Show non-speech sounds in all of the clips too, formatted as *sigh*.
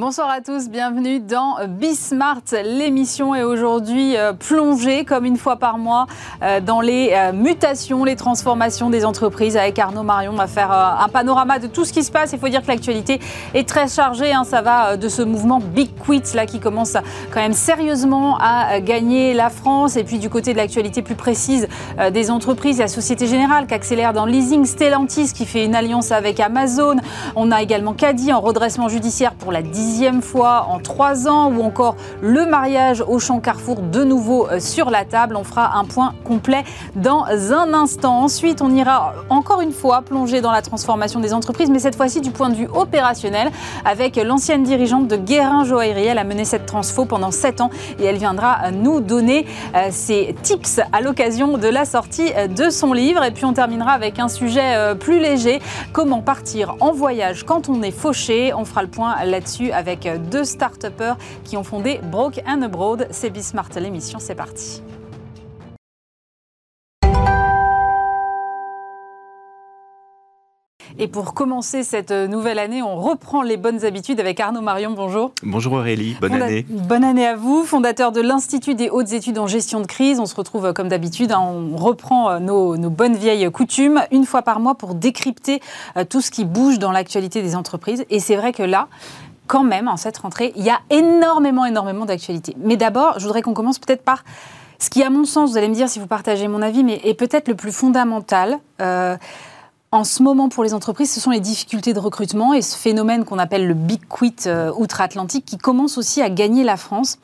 Bonsoir à tous, bienvenue dans Bismart, l'émission est aujourd'hui euh, plongée comme une fois par mois euh, dans les euh, mutations, les transformations des entreprises. Avec Arnaud Marion, on va faire un panorama de tout ce qui se passe. Il faut dire que l'actualité est très chargée. Hein. Ça va de ce mouvement Big Quit là qui commence quand même sérieusement à gagner la France. Et puis du côté de l'actualité plus précise des entreprises, la Société Générale qui accélère dans le leasing, Stellantis qui fait une alliance avec Amazon. On a également Caddy en redressement judiciaire pour la dixième fois en trois ans, ou encore le mariage au champ Carrefour de nouveau euh, sur la table. On fera un point complet dans un instant. Ensuite, on ira encore une fois plonger dans la transformation des entreprises, mais cette fois-ci du point de vue opérationnel, avec l'ancienne dirigeante de Guérin Joaillerie. Elle a mené cette transfo pendant sept ans et elle viendra nous donner euh, ses tips à l'occasion de la sortie euh, de son livre. Et puis on terminera avec un sujet plus léger, comment partir en voyage quand on est fauché? On fera le point là-dessus avec deux start qui ont fondé Broke and Abroad. C'est Bismart l'émission, c'est parti. Et pour commencer cette nouvelle année, on reprend les bonnes habitudes avec Arnaud Marion. Bonjour. Bonjour Aurélie, bonne année. Bonne année à vous, fondateur de l'Institut des hautes études en gestion de crise. On se retrouve euh, comme d'habitude, hein. on reprend euh, nos, nos, bonnes vieilles coutumes une fois par mois pour décrypter euh, tout ce qui bouge dans l'actualité des entreprises. Et c'est vrai que là, quand même, en cette rentrée, il y a énormément, énormément d'actualités. Mais d'abord, je voudrais qu'on commence peut-être par ce qui, à mon sens, vous allez me dire si vous partagez mon avis, mais est peut-être le plus fondamental. Euh, en ce moment, pour les entreprises, ce sont les difficultés de recrutement et ce phénomène qu'on appelle le big quit euh, outre-Atlantique qui commence aussi à gagner la France.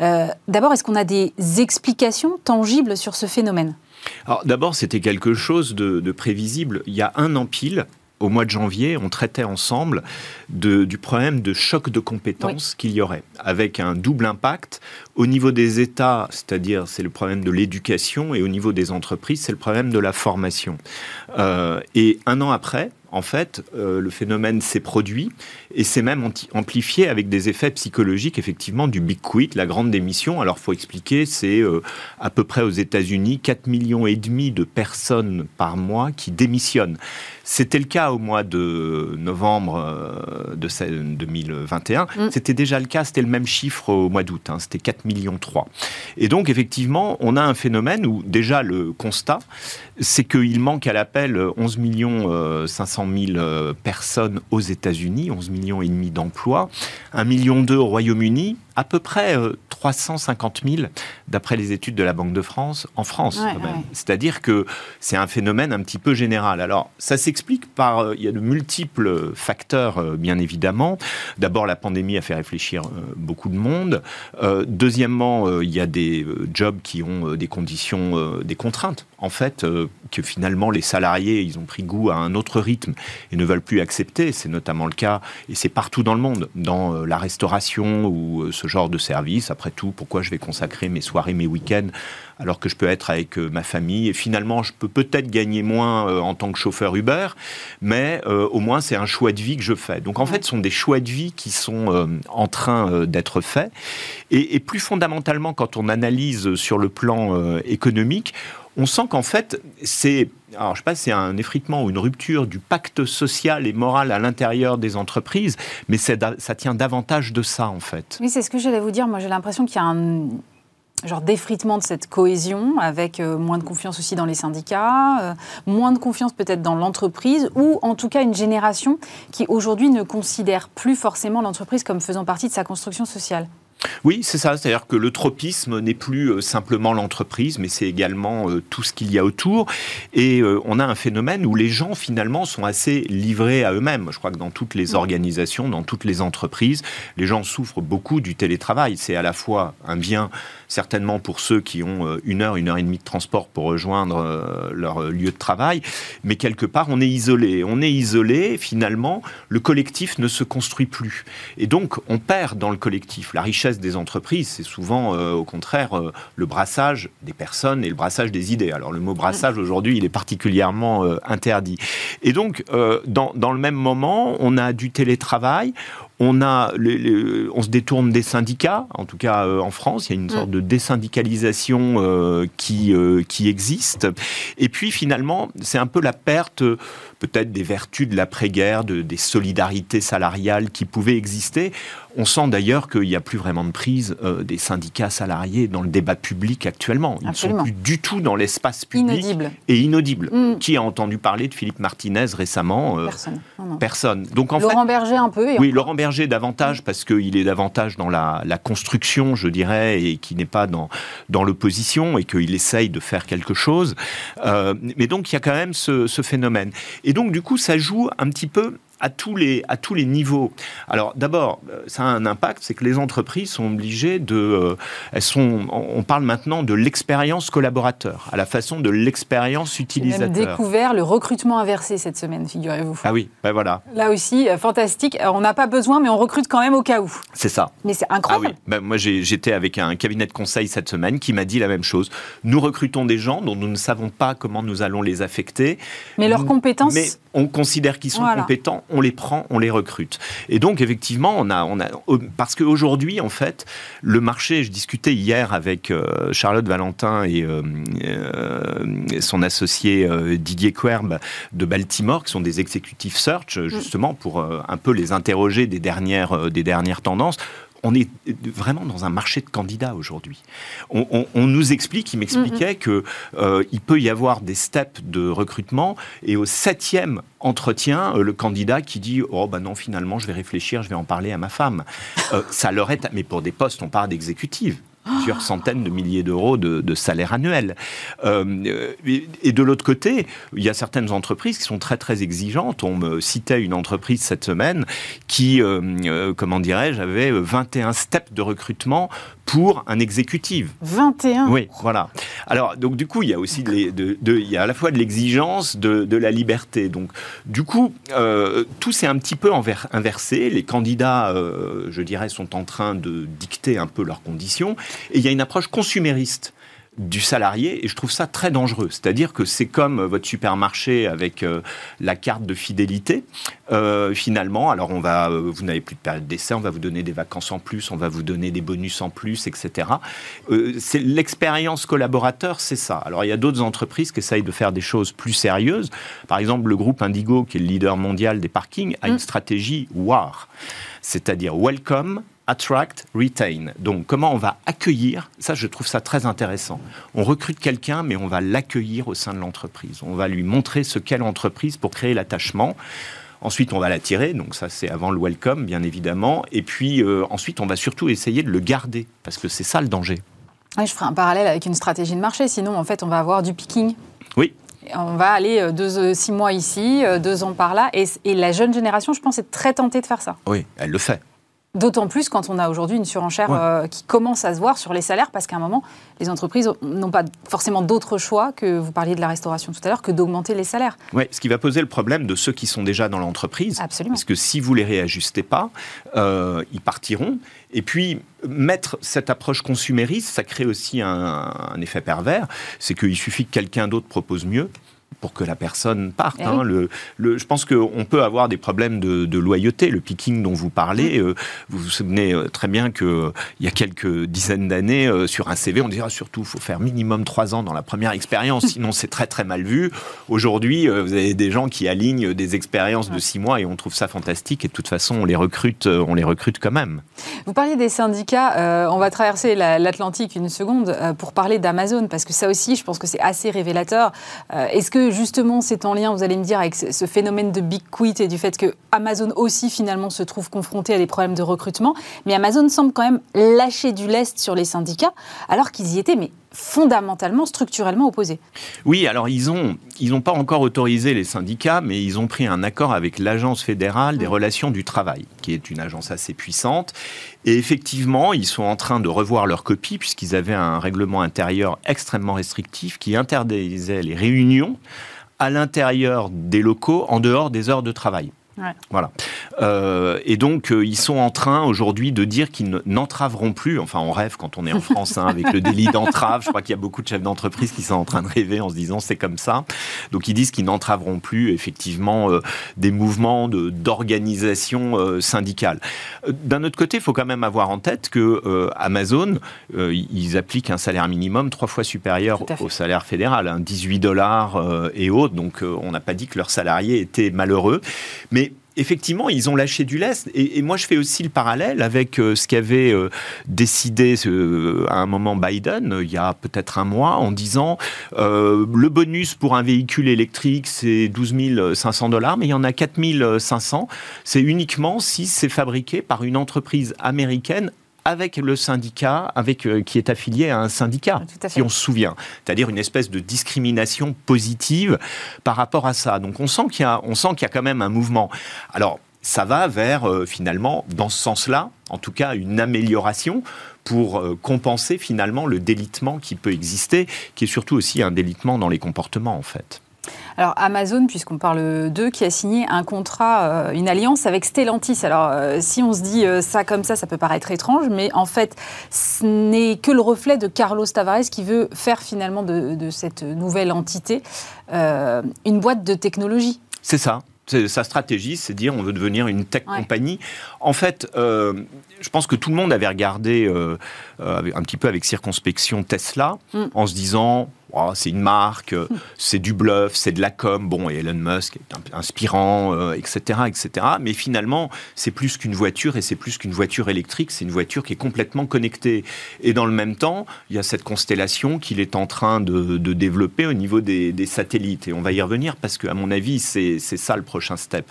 Euh, d'abord, est-ce qu'on a des explications tangibles sur ce phénomène? Alors d'abord, c'était quelque chose de, de, prévisible. Il y a un an pile, au mois de janvier, on traitait ensemble du problème de choc de compétences qu'il y aurait, avec un double impact au niveau des États, c'est-à-dire c'est le problème de l'éducation, et au niveau des entreprises, c'est le problème de la formation. Euh, et un an après, en fait, euh, le phénomène s'est produit et s'est même amplifié avec des effets psychologiques, effectivement, du big quit, la grande démission. Alors, faut expliquer, c'est euh, à peu près aux États-Unis 4 millions et demi de personnes par mois qui démissionnent. C'était le cas au mois de novembre euh, de 2021. Mm. C'était déjà le cas, c'était le même chiffre au mois d'août, hein, c'était 4 millions 3. Et donc, effectivement, on a un phénomène où déjà le constat, c'est qu'il manque à l'appel 11 millions 500 000 personnes aux États-Unis, 11 millions et demi d'emplois, 1 million d'eux au Royaume-Uni, à peu près 350 euh, 000 d'après les études de la Banque de France en France. C'est-à-dire que c'est un phénomène un petit peu général. Alors ça s'explique par, euh, il y a de multiples facteurs euh, bien évidemment. D'abord la pandémie a fait réfléchir beaucoup de monde. deuxièmement, il y a des jobs qui ont des conditions, des contraintes en fait, que finalement les salariés, ils ont pris goût à un autre rythme et ne veulent plus accepter. C'est notamment le cas, et c'est partout dans le monde, dans la restauration ou ce genre de service. Après tout, pourquoi je vais consacrer mes soirées, mes week-ends, alors que je peux être avec euh, ma famille? Et finalement, je peux peut-être gagner moins euh, en tant que chauffeur Uber, mais euh, au moins c'est un choix de vie que je fais. Donc en fait, ce sont des choix de vie qui sont en train d'être faits. Et, et, plus fondamentalement, quand on analyse sur le plan économique, on sent qu'en fait, c'est alors je sais pas, c'est un effritement ou une rupture du pacte social et moral à l'intérieur des entreprises, mais ça tient davantage de ça en fait. Oui, c'est ce que j'allais vous dire. Moi, j'ai l'impression qu'il y a un genre d'effritement de cette cohésion, avec euh, moins de confiance aussi dans les syndicats, euh, moins de confiance peut-être dans l'entreprise, ou en tout cas une génération qui aujourd'hui ne considère plus forcément l'entreprise comme faisant partie de sa construction sociale. Oui, c'est ça. C'est-à-dire que le tropisme n'est plus euh, simplement l'entreprise, mais c'est également euh, tout ce qu'il y a autour. Et euh, on a un phénomène où les gens, finalement, sont assez livrés à eux-mêmes. Je crois que dans toutes les organisations, dans toutes les entreprises, les gens souffrent beaucoup du télétravail. C'est à la fois un bien, certainement pour ceux qui ont une heure, une heure et demie de transport pour rejoindre leur lieu de travail, mais quelque part, on est isolé. On est isolé, finalement, le collectif ne se construit plus. Et donc, on perd dans le collectif. La richesse des entreprises, c'est souvent euh, au contraire euh, le brassage des personnes et le brassage des idées. Alors le mot brassage aujourd'hui, il est particulièrement euh, interdit. Et donc, dans, dans, le même moment, on a du télétravail, On, a on se détourne des syndicats, en tout cas en France, il y a une sorte mm. de désyndicalisation qui, qui existe. Et puis finalement, c'est un peu la perte peut-être des vertus de l'après-guerre, de, des solidarités salariales qui pouvaient exister. On sent d'ailleurs qu'il n'y a plus vraiment de prise euh, des syndicats salariés dans le débat public actuellement. Ils ne sont plus du tout dans l'espace public et inaudibles. Mm. Qui a entendu parler de Philippe Martinez récemment euh, Personne. Personne. Donc en Laurent Berger un peu. oui, Laurent Berger davantage parce qu'il est davantage dans la, construction, je dirais, et qui n'est pas dans, dans l'opposition et qu'il essaye de faire quelque chose. Euh, mais donc il y a quand même ce, ce phénomène. Et donc du coup, ça joue un petit peu à tous les, à tous les niveaux. Alors d'abord, euh, ça a un impact, c'est que les entreprises sont obligées de... Euh, elles sont, on parle maintenant de l'expérience collaborateur, à la façon de l'expérience utilisateur. On a découvert le recrutement inversé cette semaine, figurez-vous. Ah oui, ben voilà. Là aussi, euh, fantastique. On n'a pas besoin, mais on recrute quand même au cas où. C'est ça. Mais c'est incroyable. Ah oui, ben, moi j'étais avec un cabinet de conseil cette semaine qui m'a dit la même chose. Nous recrutons des gens dont nous ne savons pas comment nous allons les affecter. Mais leurs compétences... Mais on considère qu'ils sont compétents on les prend, on les recrute. Et donc, effectivement, on a, on a parce qu'aujourd'hui, en fait, le marché, je discutais hier avec euh, Charlotte Valentin et euh, euh, son associé Didier Querb de Baltimore, qui sont des exécutifs search, mm. justement, pour un peu les interroger des dernières, des dernières tendances on est vraiment dans un marché de candidats aujourd'hui. On, nous explique, il m'expliquait qu'il mm-hmm. que euh, il peut y avoir des steps de recrutement et au septième entretien, euh, le candidat qui dit oh ben non finalement je vais réfléchir, je vais en parler à ma femme. Euh, ça leur est, mais pour des postes on parle d'exécutive plusieurs centaines de milliers d'euros de, salaire annuel. Euh, et de l'autre côté, il y a certaines entreprises qui sont très très exigeantes. On me citait une entreprise cette semaine qui, euh, euh, comment dirais-je, avait 21 steps de recrutement pour un exécutif. 21 Oui, voilà. Alors, donc du coup, il y a aussi de, il y a à la fois de l'exigence, de, la liberté. Donc, du coup, tout s'est un petit peu inversé. Les candidats, je dirais, sont en train de dicter un peu leurs conditions. Et il y a une approche consumériste du salarié et je trouve ça très dangereux. C'est-à-dire que c'est comme votre supermarché avec euh, la carte de fidélité. Euh, finalement, alors on va, euh, vous n'avez plus de période d'essai, on va vous donner des vacances en plus, on va vous donner des bonus en plus, etc. c'est l'expérience collaborateur, c'est ça. Alors il y a d'autres entreprises qui essayent de faire des choses plus sérieuses. Par exemple, le groupe Indigo, qui est le leader mondial des parkings, a une mm. stratégie WAR, c'est-à-dire Welcome, attract, retain. Donc comment on va accueillir, ça je trouve ça très intéressant. On recrute quelqu'un mais on va l'accueillir au sein de l'entreprise. On va lui montrer ce qu'est l'entreprise pour créer l'attachement. Ensuite, on va l'attirer, donc ça c'est avant le welcome, bien évidemment. Et puis euh, ensuite, on va surtout essayer de le garder, parce que c'est ça le danger. je ferai un parallèle avec une stratégie de marché, sinon en fait on va avoir du picking. Oui. On va aller euh, deux, euh, six mois ici, deux ans par là. Et, et, la jeune génération, je pense, est très tentée de faire ça. Oui, elle le fait. D'autant plus quand on a aujourd'hui une surenchère euh, qui commence à se voir sur les salaires, parce qu'à un moment, les entreprises n'ont pas forcément d'autre choix que, vous parliez de la restauration tout à l'heure, que d'augmenter les salaires. Oui, ce qui va poser le problème de ceux qui sont déjà dans l'entreprise. Absolument. Parce que si vous les réajustez pas, euh, ils partiront. Et puis, mettre cette approche consumériste, ça crée aussi un, un effet pervers. C'est qu'il suffit que quelqu'un d'autre propose mieux pour que la personne parte. Eh hein. Le, le, je pense qu'on peut avoir des problèmes de, de, loyauté. Le picking dont vous parlez, mm. euh, vous vous souvenez euh, très bien qu'il euh, y a quelques dizaines d'années, sur un CV, on dira surtout, il faut faire minimum trois ans dans la première expérience, *laughs* sinon c'est très très mal vu. Aujourd'hui, vous avez des gens qui alignent des expériences de six mois et on trouve ça fantastique et de toute façon, on les recrute, on les recrute quand même. Vous parliez des syndicats, on va traverser l'Atlantique une seconde pour parler d'Amazon, parce que ça aussi, je pense que c'est assez révélateur. Est-ce que justement c'est en lien, vous allez me dire, avec ce phénomène de big quit et du fait que Amazon aussi finalement se trouve confronté à des problèmes de recrutement. Mais Amazon semble quand même lâcher du lest sur les syndicats, alors qu'ils y étaient, mais fondamentalement, structurellement opposés. Oui, alors ils n'ont ils ont pas encore autorisé les syndicats, mais ils ont pris un accord avec l'Agence fédérale des relations du travail, qui est une agence assez puissante. Et effectivement, ils sont en train de revoir leur copie, puisqu'ils avaient un règlement intérieur extrêmement restrictif qui interdisait les réunions à l'intérieur des locaux en dehors des heures de travail. Voilà. Euh, et donc, euh, ils sont en train aujourd'hui de dire qu'ils n'entraveront plus. Enfin, on rêve quand on est en France hein, avec le délit d'entrave. Je crois qu'il y a beaucoup de chefs d'entreprise qui sont en train de rêver en se disant c'est comme ça. Donc, ils disent qu'ils n'entraveront plus effectivement euh, des mouvements d'organisation syndicale. D'un autre côté, il faut quand même avoir en tête que Amazon, ils appliquent un salaire minimum trois fois supérieur au salaire fédéral, 18 hein, dollars et autres. Donc, on n'a pas dit que leurs salariés étaient malheureux, mais effectivement, ils ont lâché du lest. Et, moi, je fais aussi le parallèle avec euh, ce qu'avait euh, décidé euh, à un moment Biden, il y a peut-être un mois, en disant le bonus pour un véhicule électrique, c'est 12 500 dollars, mais il y en a 4 500. C'est uniquement si c'est fabriqué par une entreprise américaine avec le syndicat, avec, euh, qui est affilié à un syndicat, si on se souvient. C'est-à-dire une espèce de discrimination positive par rapport à ça. Donc on sent qu'il y a, on sent qu'il y a quand même un mouvement. Alors ça va vers euh, finalement, dans ce sens-là, en tout cas, une amélioration pour euh, compenser finalement le délitement qui peut exister, qui est surtout aussi un délitement dans les comportements en fait. Alors Amazon, puisqu'on parle d'eux, qui a signé un contrat, euh, une alliance avec Stellantis. Alors euh, si on se dit euh, ça comme ça, ça peut paraître étrange, mais en fait, ce n'est que le reflet de Carlos Tavares qui veut faire finalement de, cette nouvelle entité une boîte de technologie. C'est ça. Sa stratégie, c'est dire on veut devenir une tech compagnie. En fait, je pense que tout le monde avait regardé un petit peu avec circonspection Tesla, mm. en se disant Oh, c'est une marque, euh, *laughs* c'est du bluff, c'est de la com. Bon, et Elon Musk est inspirant, etc., euh, etc. Mais finalement, c'est plus qu'une voiture et c'est plus qu'une voiture électrique. C'est une voiture qui est complètement connectée. Et dans le même temps, il y a cette constellation qu'il est en train de, développer au niveau des, satellites. Et on va y revenir parce qu'à mon avis, c'est ça le prochain step.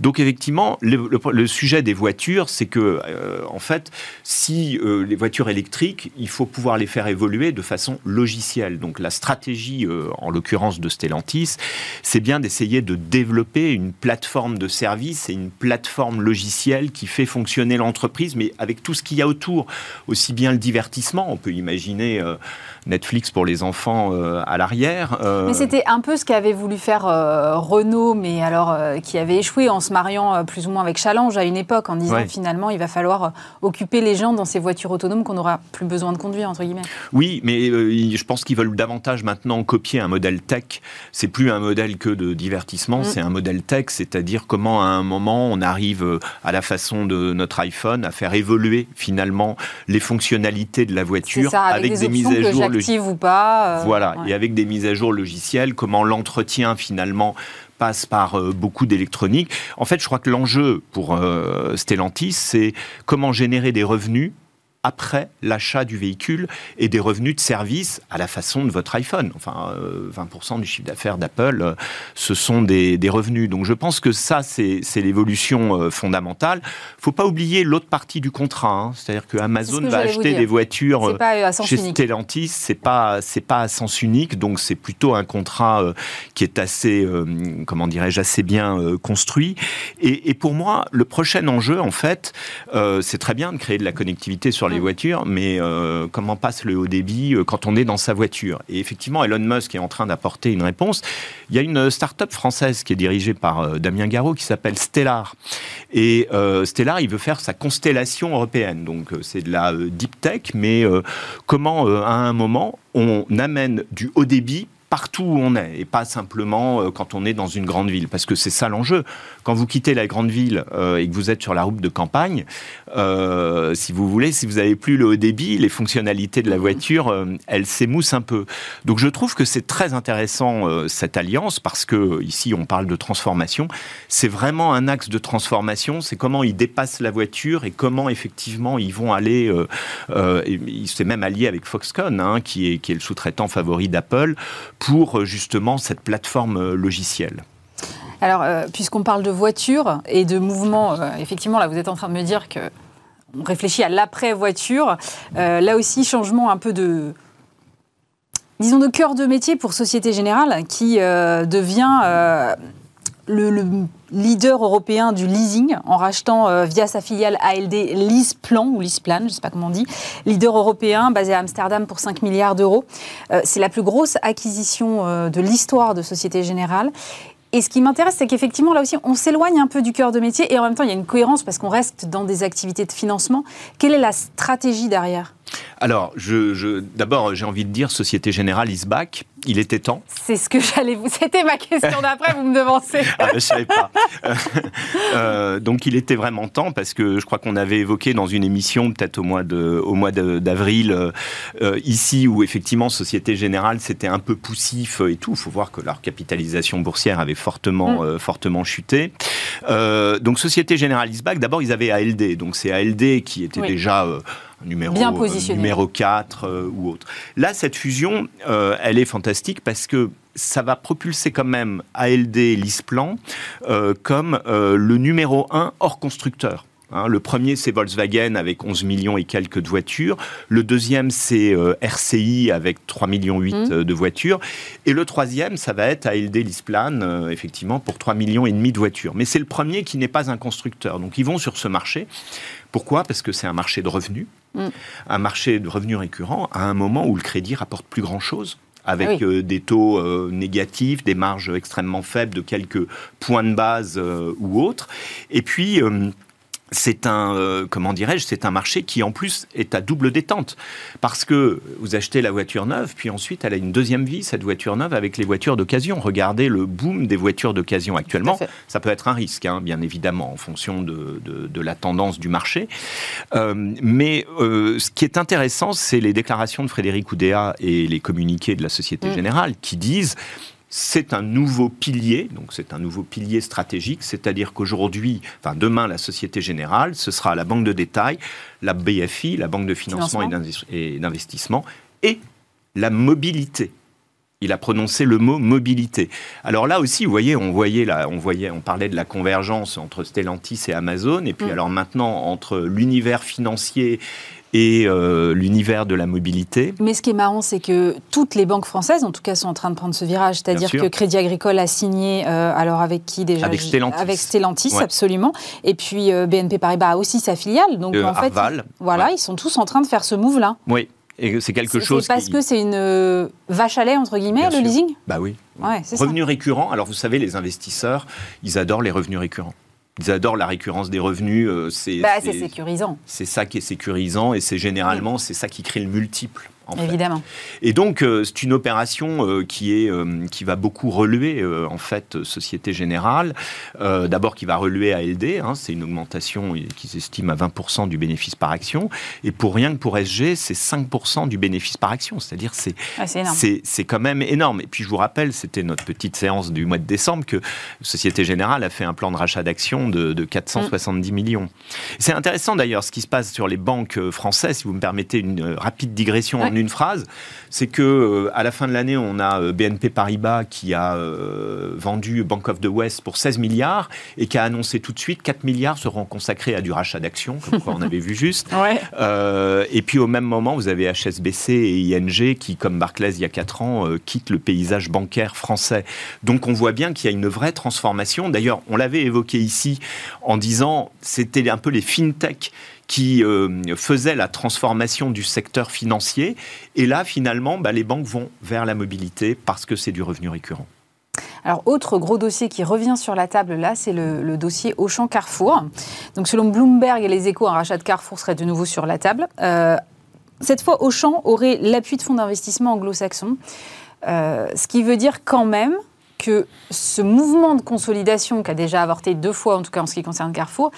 Donc effectivement, le, sujet des voitures, c'est que euh, en fait, si les voitures électriques, il faut pouvoir les faire évoluer de façon logicielle. Donc la stratégie, euh, en l'occurrence de Stellantis, c'est bien d'essayer de développer une plateforme de service et une plateforme logicielle qui fait fonctionner l'entreprise, mais avec tout ce qu'il y a autour, aussi bien le divertissement, on peut imaginer euh, Netflix pour les enfants euh, à l'arrière. Mais c'était un peu ce qu'avait voulu faire Renault, mais alors qui avait échoué en se mariant plus ou moins avec Challenge à une époque, en disant finalement il va falloir occuper les gens dans ces voitures autonomes qu'on n'aura plus besoin de conduire, entre guillemets. Oui, mais je pense qu'ils veulent davantage maintenant copier un modèle tech. C'est plus un modèle que de divertissement, mm. c'est un modèle tech, c'est-à-dire comment à un moment on arrive euh, à la façon de notre iPhone à faire évoluer finalement les fonctionnalités de la voiture avec, des, mises à jour ou pas. Euh, voilà, et avec des mises à jour logicielles, comment l'entretien finalement passe par euh, beaucoup d'électronique. En fait, je crois que l'enjeu pour Stellantis, c'est comment générer des revenus après l'achat du véhicule et des revenus de service à la façon de votre iPhone. Enfin, 20% euh, du chiffre d'affaires d'Apple, euh, ce sont des, revenus. Donc je pense que ça, c'est l'évolution euh, fondamentale. faut pas oublier l'autre partie du contrat. Hein. C'est-à-dire que Amazon va acheter des voitures chez Stellantis. C'est pas, c'est pas à sens unique. Donc c'est plutôt un contrat qui est assez, comment dirais-je, assez bien construit. Et, et, pour moi, le prochain enjeu, en fait, c'est très bien de créer de la connectivité sur les voitures, mais euh, comment passe le haut débit euh, quand on est dans sa voiture? Et effectivement, Elon Musk est en train d'apporter une réponse. Il y a une start-up française qui est dirigée par euh, Damien Garot qui s'appelle Stellar. Et Stellar, il veut faire sa constellation européenne. Donc c'est de la deep tech, mais comment à un moment on amène du haut débit partout où on est et pas simplement euh, quand on est dans une grande ville? Parce que c'est ça l'enjeu. Quand vous quittez la grande ville euh, et que vous êtes sur la route de campagne, euh, si vous voulez, si vous n'avez plus le haut débit, les fonctionnalités de la voiture, elles s'émoussent un peu. Donc je trouve que c'est très intéressant cette alliance parce que ici on parle de transformation. C'est vraiment un axe de transformation. C'est comment ils dépassent la voiture et comment effectivement ils vont aller. il s'est même allié avec Foxconn, hein, qui est le sous-traitant favori d'Apple pour euh, justement cette plateforme euh, logicielle. Alors, euh, puisqu'on parle de voiture et de mouvement, effectivement, là, vous êtes en train de me dire que on réfléchit à l'après-voiture. là aussi, changement un peu de, disons, de cœur de métier pour Société Générale, qui devient le, leader européen du leasing en rachetant euh, via sa filiale ALD Leaseplan ou Leaseplan, je ne sais pas comment on dit, leader européen basé à Amsterdam pour 5 milliards d'euros. Euh, c'est la plus grosse acquisition euh, de l'histoire de Société Générale. Et ce qui m'intéresse, c'est qu'effectivement, là aussi, on s'éloigne un peu du cœur de métier et en même temps, il y a une cohérence parce qu'on reste dans des activités de financement. Quelle est la stratégie derrière? Alors, je, d'abord, j'ai envie de dire Société Générale is back. Il était temps. C'est ce que j'allais vous. C'était ma question d'après, vous me devancez. ah, je ne savais pas. Euh, donc, il était vraiment temps parce que je crois qu'on avait évoqué dans une émission, peut-être au mois, de, au mois d'avril, euh, euh, ici, où effectivement, Société Générale, c'était un peu poussif et tout. Il faut voir que leur capitalisation boursière avait fortement, mm. fortement chuté. donc, Société Générale is back, d'abord, ils avaient ALD. Donc, c'est ALD qui était déjà numéro, Bien positionné. numéro 4 euh, ou autre. Là, cette fusion, euh, elle est fantastique parce que ça va propulser quand même ALD Lisplan euh, comme le numéro 1 hors constructeur. Hein, le premier, c'est Volkswagen avec 11 millions et quelques de voitures. Le deuxième, c'est RCI avec 3 millions 8 mmh. de voitures. Et le troisième, ça va être ALD Lisplan, effectivement, pour 3 millions et demi de voitures. Mais c'est le premier qui n'est pas un constructeur. Donc ils vont sur ce marché. Pourquoi? Parce que c'est un marché de revenus. Mm. Un marché de revenus récurrents à un moment où le crédit rapporte plus grand-chose avec euh, des taux euh, négatifs, des marges extrêmement faibles de quelques points de base euh, ou autres. Et puis, c'est un euh, comment dirais-je c'est un marché qui en plus est à double détente. Parce que vous achetez la voiture neuve puis ensuite elle a une deuxième vie cette voiture neuve avec les voitures d'occasion. Regardez le boom des voitures d'occasion actuellement. Ça peut être un risque hein, bien évidemment en fonction de, de, la tendance du marché. Euh, mais euh, ce qui est intéressant c'est les déclarations de Frédéric Oudéa et les communiqués de la Société mm. Générale qui disent c'est un nouveau pilier, donc c'est un nouveau pilier stratégique, c'est-à-dire qu'aujourd'hui, enfin demain, la Société Générale, ce sera la banque de détail, la BFI, la banque de financement et d'investissement, et la mobilité. Il a prononcé le mot mobilité. Alors là aussi, vous voyez, on voyait là, on voyait, on parlait de la convergence entre Stellantis et Amazon, et puis mm. alors maintenant entre l'univers financier et euh, l'univers de la mobilité. Mais ce qui est marrant, c'est que toutes les banques françaises, en tout cas, sont en train de prendre ce virage. C'est-à-dire que Crédit Agricole a signé, euh, alors avec qui déjà Avec Stellantis. Avec Stellantis, absolument. Et puis euh, BNP Paribas a aussi sa filiale. Donc en fait, voilà, ils sont tous en train de faire ce move-là. Oui. Et c'est quelque chose. Parce que c'est une vache à lait, entre guillemets, le leasing? Bah oui. Ouais, revenus récurrents. Alors vous savez, les investisseurs, ils adorent les revenus récurrents ils adorent la récurrence des revenus. Euh, bah, c'est sécurisant. C'est ça qui est sécurisant et c'est généralement c'est ça qui crée le multiple. Évidemment. Et donc, euh, c'est une opération euh, qui, est, euh, qui va beaucoup relever, en fait, Société Générale. D'abord, qui va relever ALD, hein, c'est une augmentation qui s'estime à 20% du bénéfice par action. Et pour rien que pour SG, c'est 5% du bénéfice par action. C'est-à-dire, c'est ah, c'est quand même énorme. Et puis, je vous rappelle, c'était notre petite séance du mois de décembre, que Société Générale a fait un plan de rachat d'actions de, de, 470 mm. millions. C'est intéressant d'ailleurs ce qui se passe sur les banques françaises, si vous me permettez une rapide digression en une phrase, c'est que euh, à la fin de l'année, on a euh, BNP Paribas qui a euh, vendu Bank of the West pour 16 milliards et qui a annoncé tout de suite 4 milliards seront consacrés à du rachat d'actions, comme quoi on avait vu juste. *laughs* et puis au même moment, vous avez HSBC et ING qui, comme Barclays il y a 4 ans, quittent le paysage bancaire français. Donc on voit bien qu'il y a une vraie transformation. D'ailleurs, on l'avait évoqué ici en disant c'était un peu les fintech qui euh, faisait la transformation du secteur financier. Et là, finalement, bah, les banques vont vers la mobilité parce que c'est du revenu récurrent. Alors, autre gros dossier qui revient sur la table là, c'est le, dossier Auchan-Carrefour. Donc, selon Bloomberg et les échos, un rachat de Carrefour serait de nouveau sur la table. Euh, cette fois, Auchan aurait l'appui de fonds d'investissement anglo-saxons. Euh, ce qui veut dire quand même que ce mouvement de consolidation qui a déjà avorté deux fois, en tout cas en ce qui concerne Carrefour,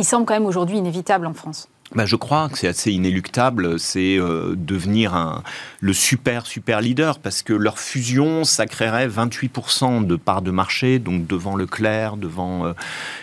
il semble quand même aujourd'hui inévitable en France. Bah, je crois que c'est assez inéluctable, c'est euh, devenir un, le super, super leader, parce que leur fusion, ça créerait 28% de parts de marché, donc devant Leclerc, devant euh,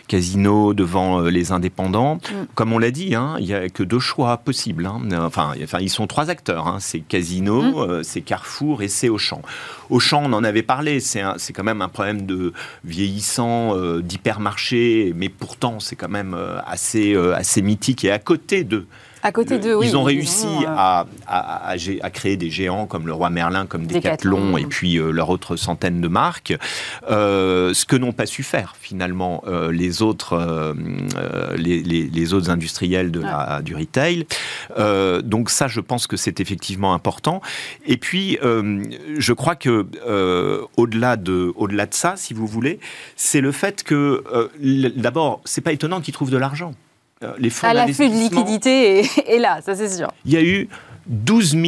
Casino, devant euh, les indépendants. Mm. Comme on l'a dit, hein, il n'y a que deux choix possibles. Hein. Enfin, enfin, ils sont trois acteurs, hein. c'est Casino, mm. c'est Carrefour et c'est Auchan. Auchan, on en avait parlé, c'est quand même un problème de vieillissant, d'hypermarché, mais pourtant c'est quand même assez, assez mythique et à côté de À côté oui, ils ont réussi à, à, à, créer des géants comme le roi Merlin, comme Decathlon, et puis euh, leur autre centaine de marques. Euh, ce que n'ont pas su faire finalement euh, les autres, les, les, autres industriels de la, du retail. donc ça, je pense que c'est effectivement important. Et puis, je crois que au-delà de, au-delà de ça, si vous voulez, c'est le fait que d'abord, c'est pas étonnant qu'ils trouvent de l'argent. Euh, les fonds À l'affût de liquidité est, là, ça c'est sûr. Il y a eu 12 000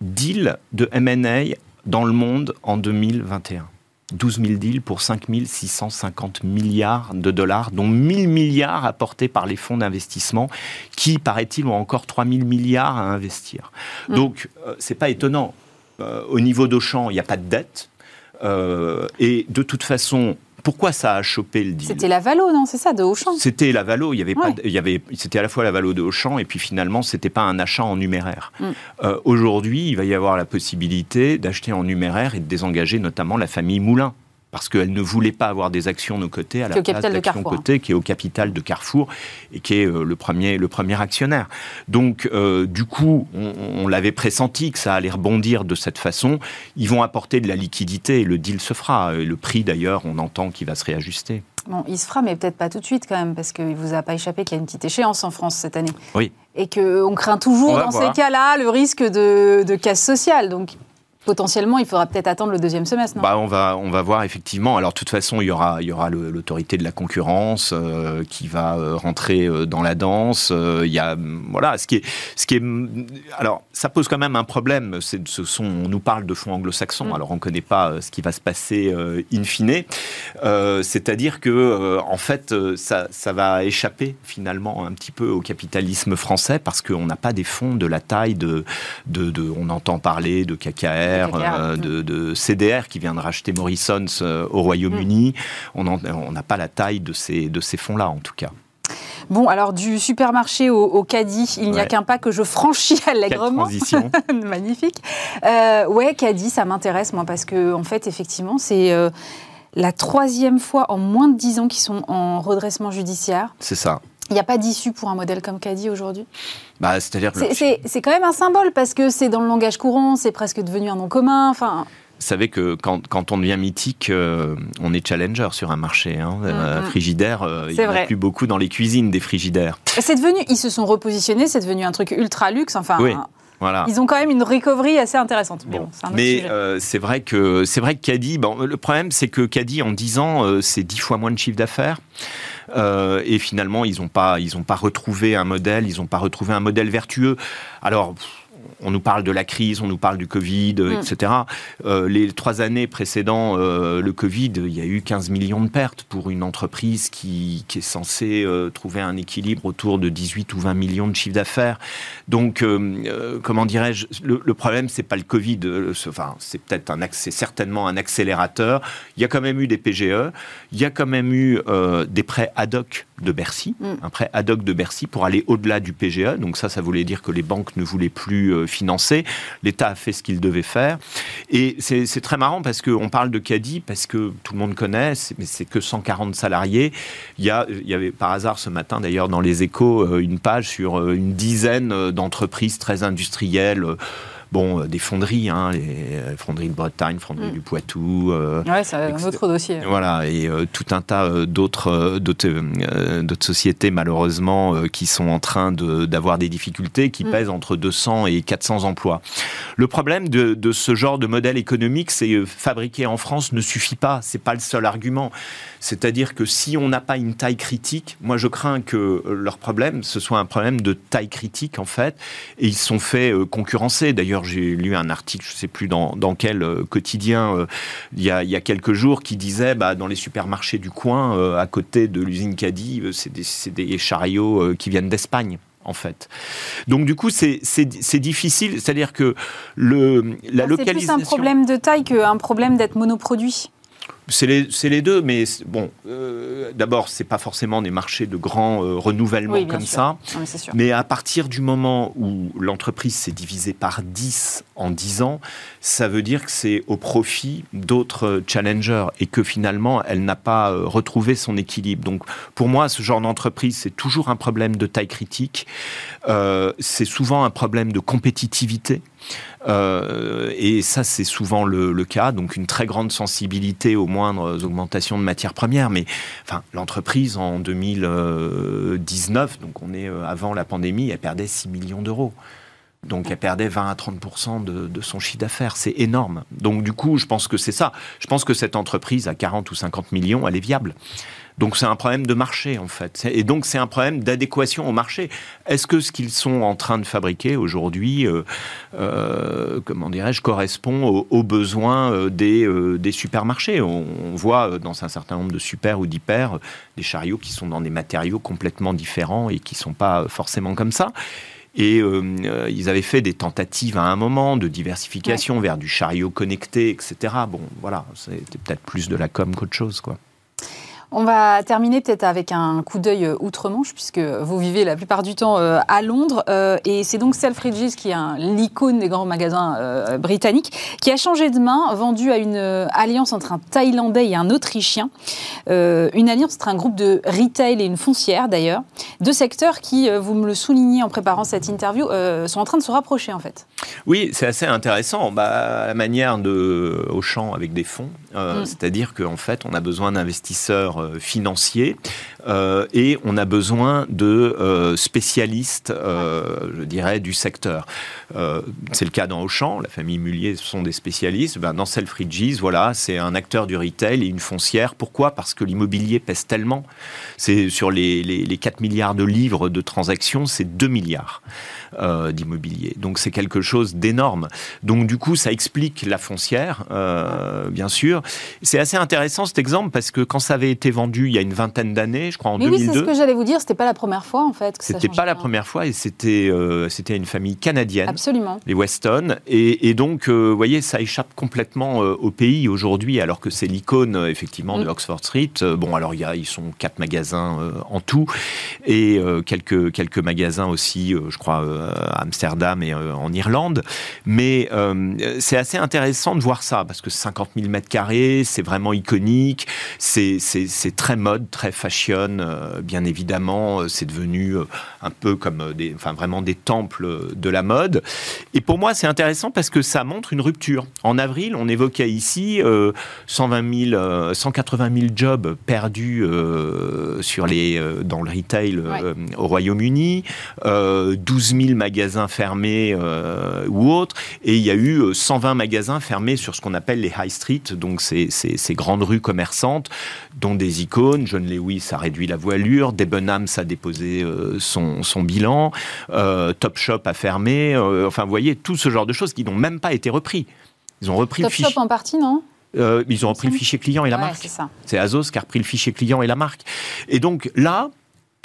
deals de M&A dans le monde en 2021. 12 000 deals pour 5 650 milliards de dollars, dont 1000 milliards apportés par les fonds d'investissement, qui, paraît-il, ont encore 3 000 milliards à investir. Mm. Donc, euh, c'est pas étonnant. Euh, au niveau d'Auchan, il n'y a pas de dette. et de toute façon, pourquoi ça a chopé le deal C'était la Valo, non C'est ça, de Auchan C'était la Valo. Il y avait pas, il y avait, c'était à la fois la Valo de Auchan et puis finalement, c'était pas un achat en numéraire. Mm. Euh, aujourd'hui, il va y avoir la possibilité d'acheter en numéraire et de désengager notamment la famille Moulin parce qu'elle ne voulait pas avoir des actions de nos côtés à la place d'actions côté qui est au capital de Carrefour et qui est euh, le premier, le premier actionnaire. Donc, euh, du coup, on, l'avait pressenti que ça allait rebondir de cette façon. Ils vont apporter de la liquidité et le deal se fera. le prix, d'ailleurs, on entend qu'il va se réajuster. Bon, il se fera, mais peut-être pas tout de suite quand même, parce qu'il ne vous a pas échappé qu'il y a une petite échéance en France cette année. Oui. Et qu'on craint toujours dans ces cas-là le risque de, de casse sociale. Donc potentiellement, il faudra peut-être attendre le deuxième semestre. Non? Bah, on, va, on va voir effectivement. Alors, de toute façon, il y aura, il y aura l'autorité de la concurrence euh, qui va euh, rentrer euh, dans la danse. il y a, voilà, ce qui est, ce qui est. Alors, ça pose quand même un problème. Ce sont, on nous parle de fonds anglo-saxons. Mm. Alors, on ne connaît pas ce qui va se passer in fine. C'est-à-dire que, en fait, ça, ça va échapper finalement un petit peu au capitalisme français parce qu'on n'a pas des fonds de la taille de, de, de on entend parler de KKR euh, de, CDR qui vient de racheter Morrisons euh, au Royaume-Uni. Mm. On n'a pas la taille de ces, de ces fonds-là, en tout cas. Bon, alors du supermarché au, caddie, il n'y a qu'un pas que je franchis allègrement. transition. *laughs* Magnifique. Euh, ouais, caddie, ça m'intéresse, moi, parce que, en fait, effectivement, c'est. Euh, la troisième fois en moins de dix ans qu'ils sont en redressement judiciaire. C'est ça. Il n'y a pas d'issue pour un modèle comme Caddy aujourd'hui bah, C'est-à-dire C'est quand même un symbole parce que c'est dans le langage courant, c'est presque devenu un nom commun. Enfin... Vous savez que quand, quand on devient mythique, euh, on est challenger sur un marché. Hein. Euh, mm, mm. frigidaire, euh, il n'y en a plus beaucoup dans les cuisines des frigidaires. C'est devenu, ils se sont repositionnés, c'est devenu un truc ultra luxe. Enfin, oui. Voilà. Ils ont quand même une recovery assez intéressante. Mais, c'est vrai que c'est vrai que Caddy, bon, le problème c'est que Caddy en 10 ans, c'est 10 fois moins de chiffre d'affaires. Euh, et finalement, ils n'ont pas, ils ont pas retrouvé un modèle, ils n'ont pas retrouvé un modèle vertueux. Alors on nous parle de la crise, on nous parle du Covid, mm. etc. Euh, les trois années précédant euh, le Covid, il y a eu 15 millions de pertes pour une entreprise qui, est censée euh, trouver un équilibre autour de 18 ou 20 millions de chiffre d'affaires. Donc, comment dirais-je, le, problème, c'est pas le Covid, enfin, c'est peut-être un, c'est certainement un accélérateur. Il y a quand même eu des PGE, il y a quand même eu des prêts ad hoc de Bercy, mm. un prêt ad hoc de Bercy pour aller au-delà du PGE. Donc ça, ça voulait dire que les banques ne voulaient plus financer. L'État a fait ce qu'il devait faire. Et c'est très marrant parce qu'on parle de Caddy, parce que tout le monde connaît, mais c'est que 140 salariés. Il y, a, il y avait par hasard ce matin d'ailleurs dans les échos euh, une page sur euh, une dizaine euh, d'entreprises très industrielles bon, euh, des fonderies, hein, les euh, fonderies de Bretagne, fonderies mm. du Poitou. Euh, ouais, c'est un autre dossier. Voilà, et tout un tas d'autres sociétés, malheureusement, qui sont en train d'avoir des difficultés, qui mm. pèsent entre 200 et 400 emplois. Le problème de, de ce genre de modèle économique, c'est fabriquer en France ne suffit pas. C'est pas le seul argument. C'est-à-dire que si on n'a pas une taille critique, moi je crains que leur problème, ce soit un problème de taille critique en fait, et ils sont fait concurrencer. D'ailleurs, j'ai lu un article, je ne sais plus dans, quel euh, quotidien, euh, il, y a, quelques jours, qui disait bah, dans les supermarchés du coin, euh, à côté de l'usine Caddy, c'est des, chariots qui viennent d'Espagne en fait. Donc du coup, c'est difficile, c'est-à-dire que le, la localisation... C'est plus un problème de taille qu'un problème d'être monoproduit. C'est les, deux, mais bon, euh, d'abord, c'est pas forcément des marchés de grand euh, renouvellement comme ça. mais, à partir du moment où l'entreprise s'est divisée par 10 en 10 ans, ça veut dire que c'est au profit d'autres challengers et que finalement, elle n'a pas euh, retrouvé son équilibre. Donc, pour moi, ce genre d'entreprise, c'est toujours un problème de taille critique. c'est souvent un problème de compétitivité. Euh, et ça, c'est souvent le, cas. Donc, une très grande sensibilité aux moindres augmentations de matières premières. Mais enfin, l'entreprise, en 2019, donc on est euh, avant la pandémie, elle perdait 6 millions d'euros. Donc elle perdait 20 à 30 de, de, son chiffre d'affaires. C'est énorme. Donc du coup, je pense que c'est ça. Je pense que cette entreprise à 40 ou 50 millions, elle est viable. Donc c'est un problème de marché en fait. Et donc c'est un problème d'adéquation au marché. Est-ce que ce qu'ils sont en train de fabriquer aujourd'hui, euh, euh, comment dirais-je, correspond aux, besoins euh, des, supermarchés? On, voit dans un certain nombre de super ou d'hyper des chariots qui sont dans des matériaux complètement différents et qui ne sont pas forcément comme ça. Et ils avaient fait des tentatives à un moment de diversification vers du chariot connecté, etc. Bon, voilà, c'était peut-être plus de la com qu'autre chose, quoi. On va terminer peut-être avec un coup d'œil euh, outre-Manche, puisque vous vivez la plupart du temps euh, à Londres. Euh, et c'est donc Selfridges qui est l'icône des grands magasins britanniques, qui a changé de main, vendu à une alliance entre un Thaïlandais et un Autrichien. une alliance entre un groupe de retail et une foncière, d'ailleurs. Deux secteurs qui, vous me le soulignez en préparant cette interview, sont en train de se rapprocher, en fait. Oui, c'est assez intéressant. Bah, la manière de Auchan avec des fonds, mm. c'est-à-dire qu'en fait, on a besoin d'investisseurs euh, financiers euh, et on a besoin de euh, spécialistes, je dirais, du secteur. c'est le cas dans Auchan, la famille Mullier sont des spécialistes. Ben, dans Selfridges, voilà, c'est un acteur du retail et une foncière. Pourquoi? Parce que l'immobilier pèse tellement. C'est sur les, les, 4 milliards de livres de transactions, c'est 2 milliards. D'immobilier. Donc c'est quelque chose d'énorme. Donc du coup, ça explique la foncière, bien sûr. C'est assez intéressant cet exemple parce que quand ça avait été vendu il y a une vingtaine d'années, je crois en 2002. Oui, c'est ce que j'allais vous dire. C'était pas la première fois en fait. C'était pas la première fois et c'était euh, c'était une famille canadienne. Absolument. Les Weston et, donc euh, vous voyez ça échappe complètement euh, au pays aujourd'hui alors que c'est l'icône effectivement de mm. Oxford Street. bon alors il y a, ils sont quatre magasins en tout et quelques quelques magasins aussi je crois à Amsterdam et en Irlande. Mais c'est assez intéressant de voir ça parce que 50 000 mètres carrés c'est vraiment iconique. C'est très mode, très fashion, euh, bien évidemment. Euh, c'est devenu euh, un peu comme des, enfin vraiment des temples de la mode. Et pour moi, c'est intéressant parce que ça montre une rupture. En avril, on évoquait ici 120 000, 180 000 jobs perdus sur les, dans le retail au Royaume-Uni, 12 000 magasins fermés ou autres, et il y a eu 120 magasins fermés sur ce qu'on appelle les high street, donc ces, ces, ces grandes rues commerçantes, dont des icônes. John Lewis a réduit la voilure, Debenhams a déposé euh, son, bilan, euh, Topshop a fermé. Euh, enfin, vous voyez, tout ce genre de choses qui n'ont même pas été repris. Ils ont repris Top le Shop en partie, non? Ils ont repris le fichier client et la marque. C'est Azos qui a repris le fichier client et la marque. Et donc là,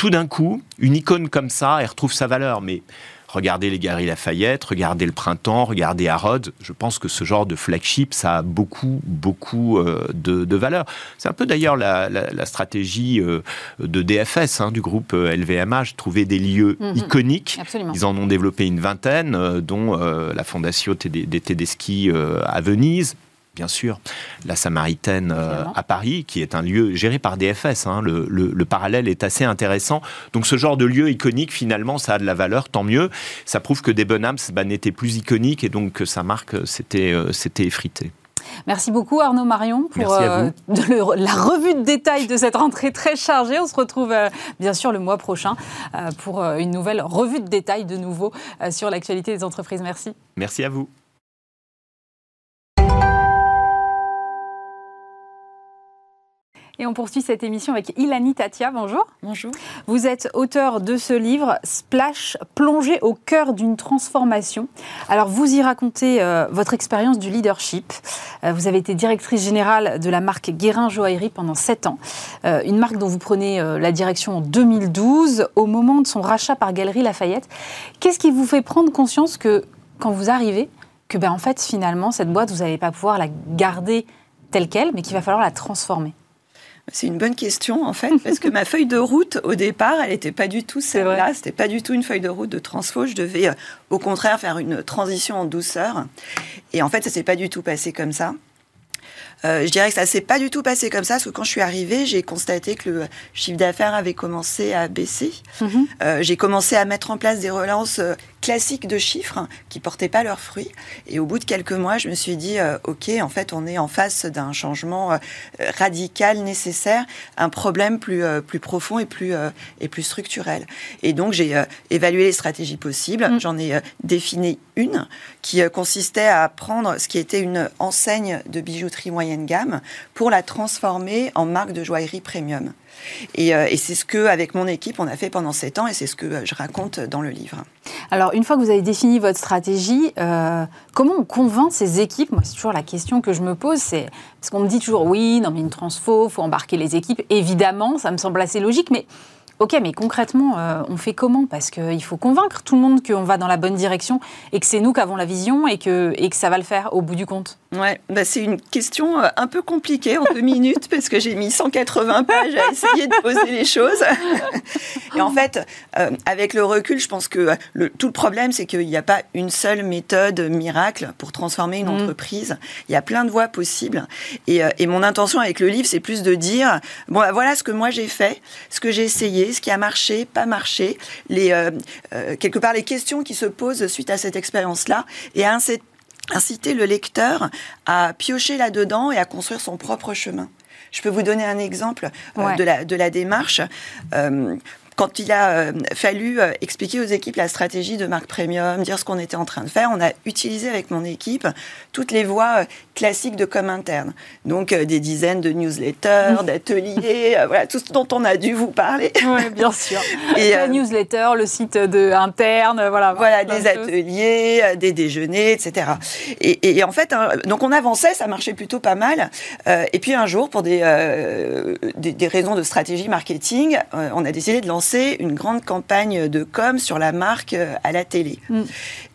tout d'un coup, une icône comme ça, elle retrouve sa valeur. Mais Regardez les Galeries Lafayette, regardez le Printemps, regardez Harrods. Je pense que ce genre de flagship, ça a beaucoup, beaucoup euh, de, valeur. C'est un peu d'ailleurs la, stratégie euh, de DFS, hein, du groupe LVMH, euh, trouver des lieux mhm. iconiques. Ils en ont développé une vingtaine, dont la Fondation des Tedeschi à Venise, bien sûr, la Samaritaine euh, à Paris, qui est un lieu géré par DFS. Hein. Le, parallèle est assez intéressant. Donc ce genre de lieu iconique, finalement, ça a de la valeur, tant mieux. Ça prouve que Debenhams bah, n'était plus iconique et donc que sa marque s'était euh, effritée. Merci beaucoup Arnaud Marion pour euh, la revue de détail de cette rentrée très chargée. On se retrouve bien sûr le mois prochain pour une nouvelle revue de détail de nouveau sur l'actualité des entreprises. Merci. Merci à vous. Et on poursuit cette émission avec Ilani Tatia. Bonjour. Bonjour. Vous êtes auteur de ce livre Splash, plongé au cœur d'une transformation. Alors vous y racontez euh, votre expérience du leadership. Euh, vous avez été directrice générale de la marque Guérin Joaillerie pendant 7 ans. Euh, une marque dont vous prenez la direction en 2012 au moment de son rachat par Galerie Lafayette. Qu'est-ce qui vous fait prendre conscience que quand vous arrivez, que ben, en fait finalement cette boîte vous n'allez pas pouvoir la garder telle qu'elle, mais qu'il va falloir la transformer? C'est une bonne question en fait, parce que ma feuille de route au départ, elle n'était pas du tout celle-là. C'était pas du tout une feuille de route de transfo. Je devais euh, au contraire faire une transition en douceur. Et en fait, ça s'est pas du tout passé comme ça. Euh, je dirais que ça s'est pas du tout passé comme ça, parce que quand je suis arrivée, j'ai constaté que le chiffre d'affaires avait commencé à baisser. Mhm. Euh, j'ai commencé à mettre en place des relances euh, classiques de chiffres qui portaient pas leurs fruits. Et au bout de quelques mois, je me suis dit, ok, en fait, on est en face d'un changement radical nécessaire, un problème plus plus profond et plus et plus structurel. Et donc j'ai évalué les stratégies possibles. Mhm. J'en ai défini une qui consistait à prendre ce qui était une enseigne de bijouterie moyenne gamme pour la transformer en marque de joaillerie premium. Euh, et, c'est ce que, avec mon équipe, on a fait pendant sept ans et c'est ce que euh, je raconte dans le livre. Alors, une fois que vous avez défini votre stratégie, euh, comment on convainc ces équipes? Moi, c'est toujours la question que je me pose. C'est parce qu'on me dit toujours oui, non mais une transfo, faut embarquer les équipes. Évidemment, ça me semble assez logique, mais Ok, mais concrètement, on fait comment? Parce qu'il faut convaincre tout le monde qu'on va dans la bonne direction et que c'est nous qui avons la vision et que, et que ça va le faire au bout du compte. Ouais, bah c'est une question euh, un peu compliquée en deux *laughs* minutes parce que j'ai mis 180 pages à essayer de poser les choses. *laughs* et en fait, euh, avec le recul, je pense que le, tout le problème, c'est qu'il n'y a pas une seule méthode miracle pour transformer une mm. entreprise. Il y a plein de voies possibles. Et, et mon intention avec le livre, c'est plus de dire bon, bah, voilà ce que moi j'ai fait, ce que j'ai essayé ce qui a marché, pas marché, les, euh, euh, quelque part les questions qui se posent suite à cette expérience-là, et à inciter le lecteur à piocher là-dedans et à construire son propre chemin. Je peux vous donner un exemple euh, de, la, de la démarche quand il a euh, fallu euh, expliquer aux équipes la stratégie de marque premium, dire ce qu'on était en train de faire, on a utilisé avec mon équipe toutes les voies euh, classiques de com interne. Donc des dizaines de newsletters, *laughs* d'ateliers, voilà, tout ce dont on a dû vous parler. Oui, bien sûr. *laughs* Et, la newsletter, le site de interne, voilà. Voilà, des ateliers, des déjeuners, etc. Et, en fait, hein, donc on avançait, ça marchait plutôt pas mal. et puis un jour, pour des, des, des, raisons de stratégie marketing, on a décidé de lancer une grande campagne de com sur la marque euh, à la télé. Mm.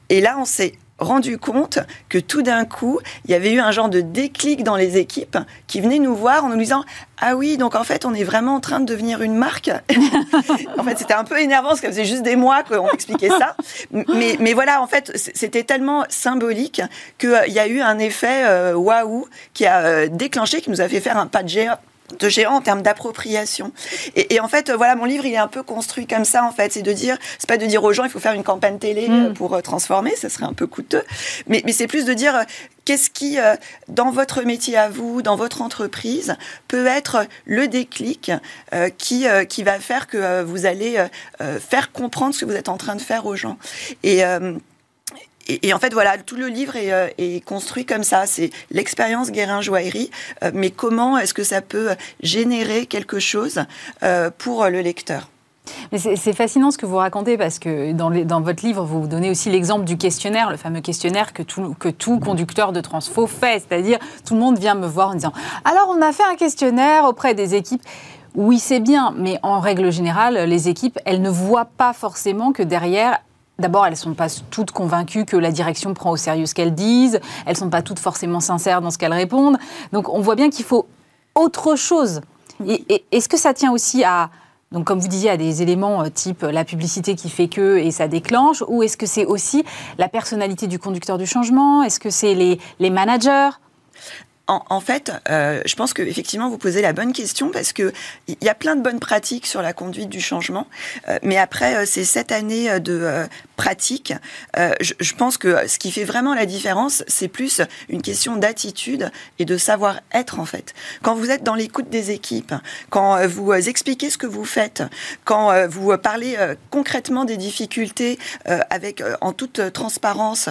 Et là, on s'est rendu compte que tout d'un coup, il y avait eu un genre de déclic dans les équipes qui venaient nous voir en nous disant Ah oui, donc en fait, on est vraiment en train de devenir une marque. *laughs* en fait, c'était un peu énervant parce que faisait juste des mois qu'on expliquait ça. Mais, mais voilà, en fait, c'était tellement symbolique qu'il euh, y a eu un effet euh, waouh qui a déclenché, qui nous a fait faire un pas de géant de géant en termes d'appropriation. Et, en fait, voilà, mon livre, il est un peu construit comme ça, en fait. C'est de dire, c'est pas de dire aux gens, il faut faire une campagne télé mm. pour euh, transformer, ça serait un peu coûteux. Mais, mais c'est plus de dire, euh, qu'est-ce qui, euh, dans votre métier à vous, dans votre entreprise, peut être le déclic qui, qui va faire que vous allez faire comprendre ce que vous êtes en train de faire aux gens. Et et, en fait, voilà, tout le livre est, euh, construit comme ça. C'est l'expérience Guérin-Joaillerie, euh, mais comment est-ce que ça peut générer quelque chose euh, pour le lecteur? C'est fascinant ce que vous racontez parce que dans, votre livre, vous donnez aussi l'exemple du questionnaire, le fameux questionnaire que tout, que tout conducteur de transfo fait. C'est-à-dire, tout le monde vient me voir en disant Alors, on a fait un questionnaire auprès des équipes. Oui, c'est bien, mais en règle générale, les équipes, elles ne voient pas forcément que derrière, D'abord, elles ne sont pas toutes convaincues que la direction prend au sérieux ce qu'elles disent. Elles ne sont pas toutes forcément sincères dans ce qu'elles répondent. Donc, on voit bien qu'il faut autre chose. Est-ce que ça tient aussi à, donc comme vous disiez, à des éléments euh, type la publicité qui fait que et ça déclenche Ou est-ce que c'est aussi la personnalité du conducteur du changement? Est-ce que c'est les, managers? En, fait, euh, je pense que effectivement vous posez la bonne question parce que il y a plein de bonnes pratiques sur la conduite du changement, euh, mais après euh, ces sept années de pratique, je, je, pense que ce qui fait vraiment la différence, c'est plus une question d'attitude et de savoir-être en fait. Quand vous êtes dans l'écoute des équipes, quand vous expliquez ce que vous faites, quand vous parlez concrètement des difficultés avec en toute transparence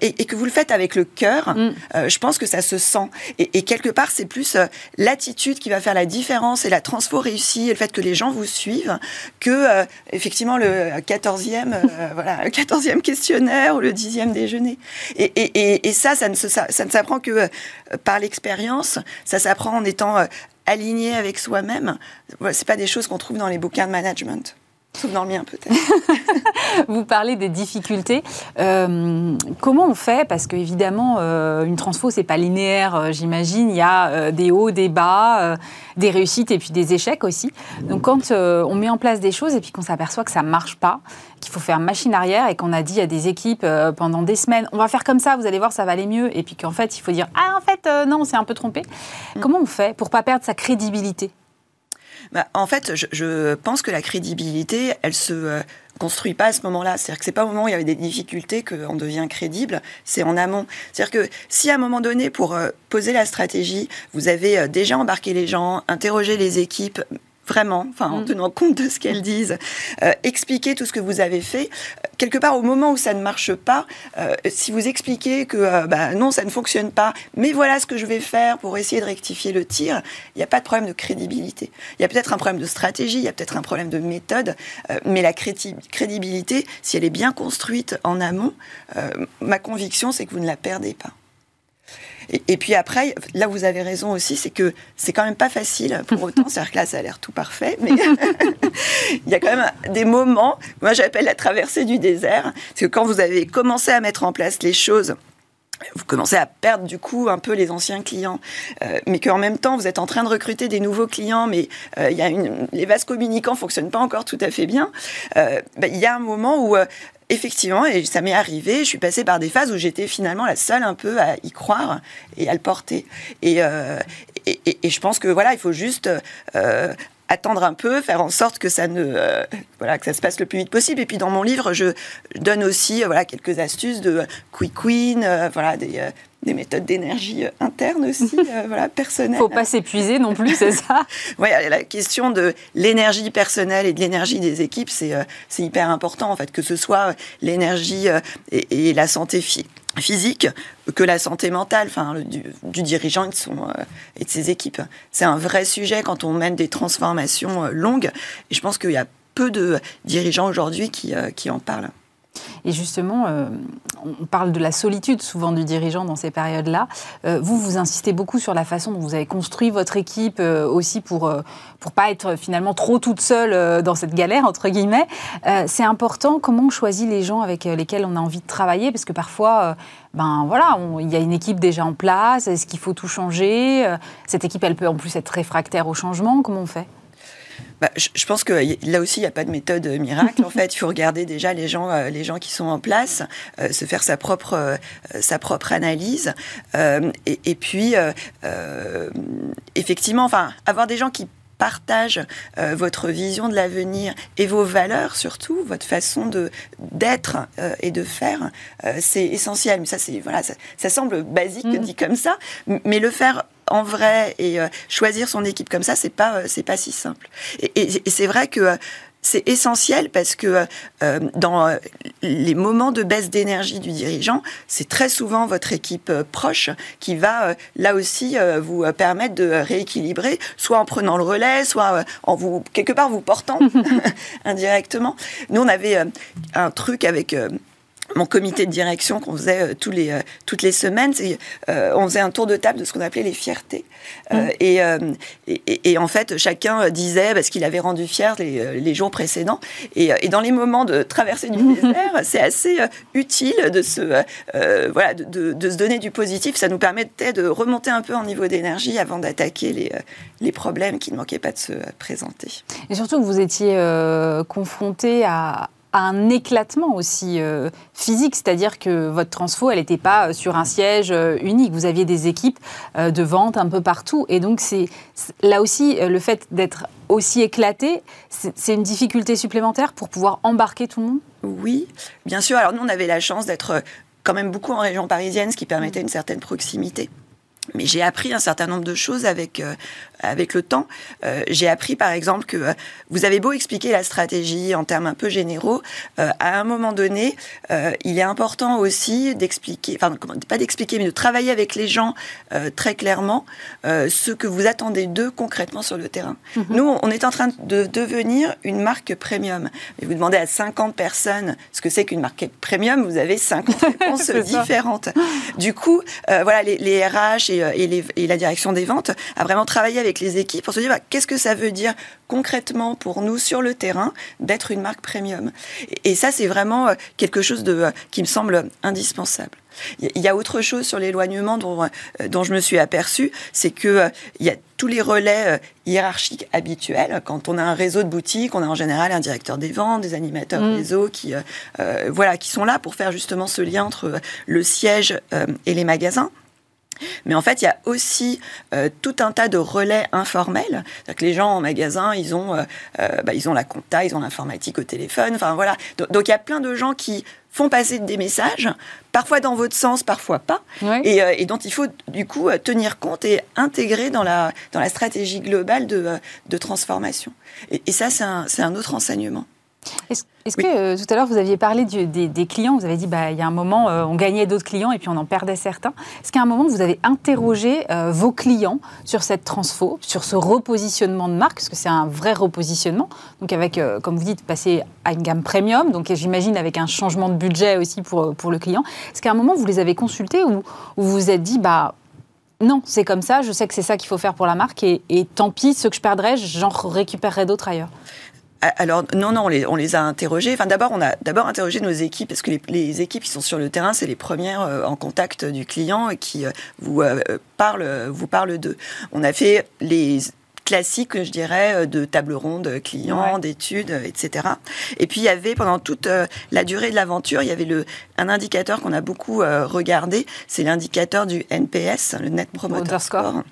et, et, que vous le faites avec le cœur, mm. je pense que ça se sent. Et, quelque part, c'est plus euh, l'attitude qui va faire la différence et la transfo réussie et le fait que les gens vous suivent que euh, effectivement le 14e, euh, voilà, 14e questionnaire ou le 10e déjeuner. Et, ça, ça ne, s'apprend que par l'expérience, ça s'apprend en étant aligné avec soi-même. C'est pas des choses qu'on trouve dans les bouquins de management. Sauf dans le mien peut-être. *laughs* Vous parlez des difficultés. Euh, comment on fait? Parce qu'évidemment, euh, une transfo, c'est pas linéaire, euh, j'imagine. Il y a des hauts, des bas, des réussites et puis des échecs aussi. Donc quand on met en place des choses et puis qu'on s'aperçoit que ça marche pas, qu'il faut faire machine arrière et qu'on a dit à des équipes pendant des semaines, on va faire comme ça, vous allez voir, ça va aller mieux. Et puis qu'en fait, il faut dire, ah en fait, non, on s'est un peu trompé. Mm. Comment on fait pour pas perdre sa crédibilité? Bah, en fait, je, pense que la crédibilité, elle se euh, construit pas à ce moment-là. C'est-à-dire que c'est pas au moment où il y avait des difficultés qu'on devient crédible, c'est en amont. C'est-à-dire que si à un moment donné, pour euh, poser la stratégie, vous avez euh, déjà embarqué les gens, interrogé les équipes, vraiment, enfin, en mm. tenant compte de ce qu'elles disent, euh, expliquer tout ce que vous avez fait. Quelque part, au moment où ça ne marche pas, euh, si vous expliquez que euh, bah, non, ça ne fonctionne pas, mais voilà ce que je vais faire pour essayer de rectifier le tir, il n'y a pas de problème de crédibilité. Il y a peut-être un problème de stratégie, il y a peut-être un problème de méthode, mais la crédibilité, si elle est bien construite en amont, ma conviction, c'est que vous ne la perdez pas. Et, puis après, là vous avez raison aussi, c'est que c'est quand même pas facile pour *laughs* autant. C'est-à-dire que là, ça a l'air tout parfait, mais *laughs* il y a quand même des moments, moi j'appelle la traversée du désert, parce que quand vous avez commencé à mettre en place les choses, vous commencez à perdre du coup un peu les anciens clients, euh, mais qu'en même temps vous êtes en train de recruter des nouveaux clients, mais euh, y a une, les vases communicants fonctionnent pas encore tout à fait bien. Euh, ben, il y a un moment où effectivement, et ça m'est arrivé, je suis passée par des phases où j'étais finalement la seule un peu à y croire et à le porter. Et, et, je pense que voilà, il faut juste attendre un peu, faire en sorte que ça ne euh, voilà que ça se passe le plus vite possible. Et puis dans mon livre, je donne aussi euh, voilà quelques astuces de quick win, euh, voilà des, des méthodes d'énergie interne aussi, *laughs* voilà personnelle. Faut pas s'épuiser non plus, c'est ça? *laughs* oui, la question de l'énergie personnelle et de l'énergie des équipes, c'est hyper important en fait que ce soit l'énergie et, et, la santé physique physique que la santé mentale, enfin du, dirigeant et de, son, euh, et de ses équipes. C'est un vrai sujet quand on mène des transformations euh, longues. Et je pense qu'il y a peu de dirigeants aujourd'hui qui, euh, qui en parlent. Et justement, euh, on parle de la solitude souvent du dirigeant dans ces périodes-là. Euh, vous, vous insistez beaucoup sur la façon dont vous avez construit votre équipe euh, aussi pour pour pas être finalement trop toute seule dans cette galère entre guillemets. c'est important. Comment on choisit les gens avec lesquels on a envie de travailler? Parce que parfois, ben voilà, il y a une équipe déjà en place. Est-ce qu'il faut tout changer? Cette équipe, elle peut en plus être réfractaire au changement. Comment on fait? Bah, je pense que là aussi, il n'y a pas de méthode miracle. En *laughs* fait, il faut regarder déjà les gens, euh, les gens qui sont en place, euh, se faire sa propre, euh, sa propre analyse. Et, puis, effectivement, enfin, avoir des gens qui partagent votre vision de l'avenir et vos valeurs surtout, votre façon de d'être et de faire, c'est essentiel. Mais ça, c'est voilà, ça, semble basique mmh. dit comme ça, mais le faire en vrai et euh, choisir son équipe comme ça, c'est pas euh, c'est pas si simple. Et, c'est vrai que euh, c'est essentiel parce que dans les moments de baisse d'énergie du dirigeant, c'est très souvent votre équipe proche qui va là aussi vous permettre de rééquilibrer, soit en prenant le relais, soit en vous quelque part vous portant *laughs* *laughs* indirectement. Nous, on avait un truc avec mon comité de direction qu'on faisait euh, tous les, euh, toutes les semaines, euh, on faisait un tour de table de ce qu'on appelait les fiertés. Mmh. Et, et, en fait, chacun disait parce qu'il avait rendu fier les, les jours précédents. Et, dans les moments de traversée du *laughs* désert, c'est assez utile de se, voilà, de, de, se donner du positif. Ça nous permettait de remonter un peu en niveau d'énergie avant d'attaquer les, les problèmes qui ne manquaient pas de se présenter. Et surtout que vous étiez confronté à un éclatement aussi euh, physique, c'est-à-dire que votre transfo, elle n'était pas euh, sur un siège euh, unique. Vous aviez des équipes de vente un peu partout. Et donc, c'est là aussi, le fait d'être aussi éclaté, c'est une difficulté supplémentaire pour pouvoir embarquer tout le monde? Oui, bien sûr. Alors, nous, on avait la chance d'être quand même beaucoup en région parisienne, ce qui permettait une certaine proximité. Mais j'ai appris un certain nombre de choses avec, euh, avec le temps. Euh, j'ai appris par exemple que euh, vous avez beau expliquer la stratégie en termes un peu généraux, à un moment donné, il est important aussi d'expliquer, enfin pas d'expliquer, mais de travailler avec les gens très clairement ce que vous attendez d'eux concrètement sur le terrain. Mhm. Nous, on est en train de devenir une marque premium. Et vous demandez à 50 personnes ce que c'est qu'une marque premium, vous avez 50 *laughs* réponses différentes. Du coup, voilà, les, les RH et, la direction des ventes à vraiment travailler avec les équipes pour se dire bah, qu'est-ce que ça veut dire concrètement pour nous sur le terrain d'être une marque premium? Et, ça, c'est vraiment quelque chose de, qui me semble indispensable. Il y a autre chose sur l'éloignement dont, euh, dont je me suis aperçue, c'est que euh, il y a tous les relais euh, hiérarchiques habituels. Quand on a un réseau de boutiques, on a en général un directeur des ventes, des animateurs mm. réseau qui, voilà, qui sont là pour faire justement ce lien entre le siège et les magasins. Mais en fait, il y a aussi tout un tas de relais informels. Que les gens en magasin, ils ont, bah, ils ont la compta, ils ont l'informatique au téléphone. Enfin voilà. donc il y a plein de gens qui font passer des messages, parfois dans votre sens, parfois pas, et, euh, et, dont il faut du coup euh, tenir compte et intégrer dans la, dans la stratégie globale de, euh, de transformation. Et, et ça, c'est un, un autre enseignement. Est-ce que euh, tout à l'heure vous aviez parlé des, clients, vous avez dit bah il y a un moment euh, on gagnait d'autres clients et puis on en perdait certains. Est-ce qu'à un moment vous avez interrogé euh, vos clients sur cette transfo, sur ce repositionnement de marque, parce que c'est un vrai repositionnement, donc avec comme vous dites passer à une gamme premium, donc j'imagine avec un changement de budget aussi pour pour le client. Est-ce qu'à un moment vous les avez consultés ou, vous vous êtes dit bah non, c'est comme ça, je sais que c'est ça qu'il faut faire pour la marque et, et tant pis, ce que je perdrais, j'en récupérerai d'autres ailleurs? Ah, alors non, non, on les, a interrogés. Enfin, d'abord, on a d'abord interrogé nos équipes parce que les, équipes qui sont sur le terrain, c'est les premières euh, en contact du client et qui euh, vous euh, parlent, vous parlent d'eux. On a fait les classiques, je dirais, de table ronde clients, d'études, etc. Et puis il y avait pendant toute la durée de l'aventure, il y avait le, un indicateur qu'on a beaucoup regardé, c'est l'indicateur du NPS, le Net Promoter Score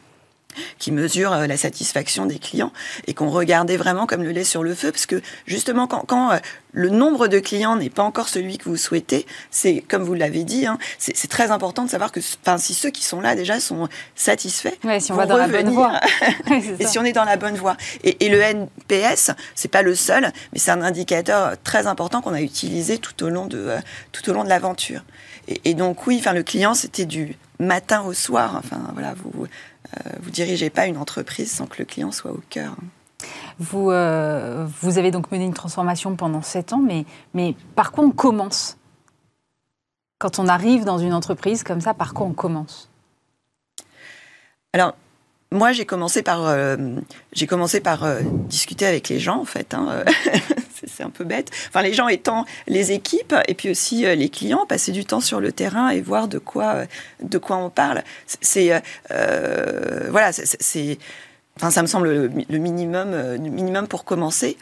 qui mesure euh, la satisfaction des clients et qu'on regardait vraiment comme le lait sur le feu parce que justement quand, euh, le nombre de clients n'est pas encore celui que vous souhaitez, c'est comme vous l'avez dit, hein, c'est très important de savoir que si ceux qui sont là déjà sont satisfaits, si on va dans la bonne voie, *laughs* et si on est dans la bonne voie. Et, le NPS, c'est pas le seul, mais c'est un indicateur très important qu'on a utilisé tout au long de euh, tout au long de l'aventure. Et, et, donc oui, enfin le client c'était du matin au soir. Enfin voilà, vous vous dirigez pas une entreprise sans que le client soit au cœur. Vous, euh, vous avez donc mené une transformation pendant sept ans, mais, mais par quoi on commence? Quand on arrive dans une entreprise comme ça, par quoi on commence? Alors, moi, j'ai commencé par, euh, j'ai commencé par discuter avec les gens, en fait. Hein. *laughs* un peu bête. Enfin, les gens étant les équipes et puis aussi euh, les clients, passer du temps sur le terrain et voir de quoi, euh, on parle. C'est euh, voilà, c'est Enfin, ça me semble le, minimum, le minimum pour commencer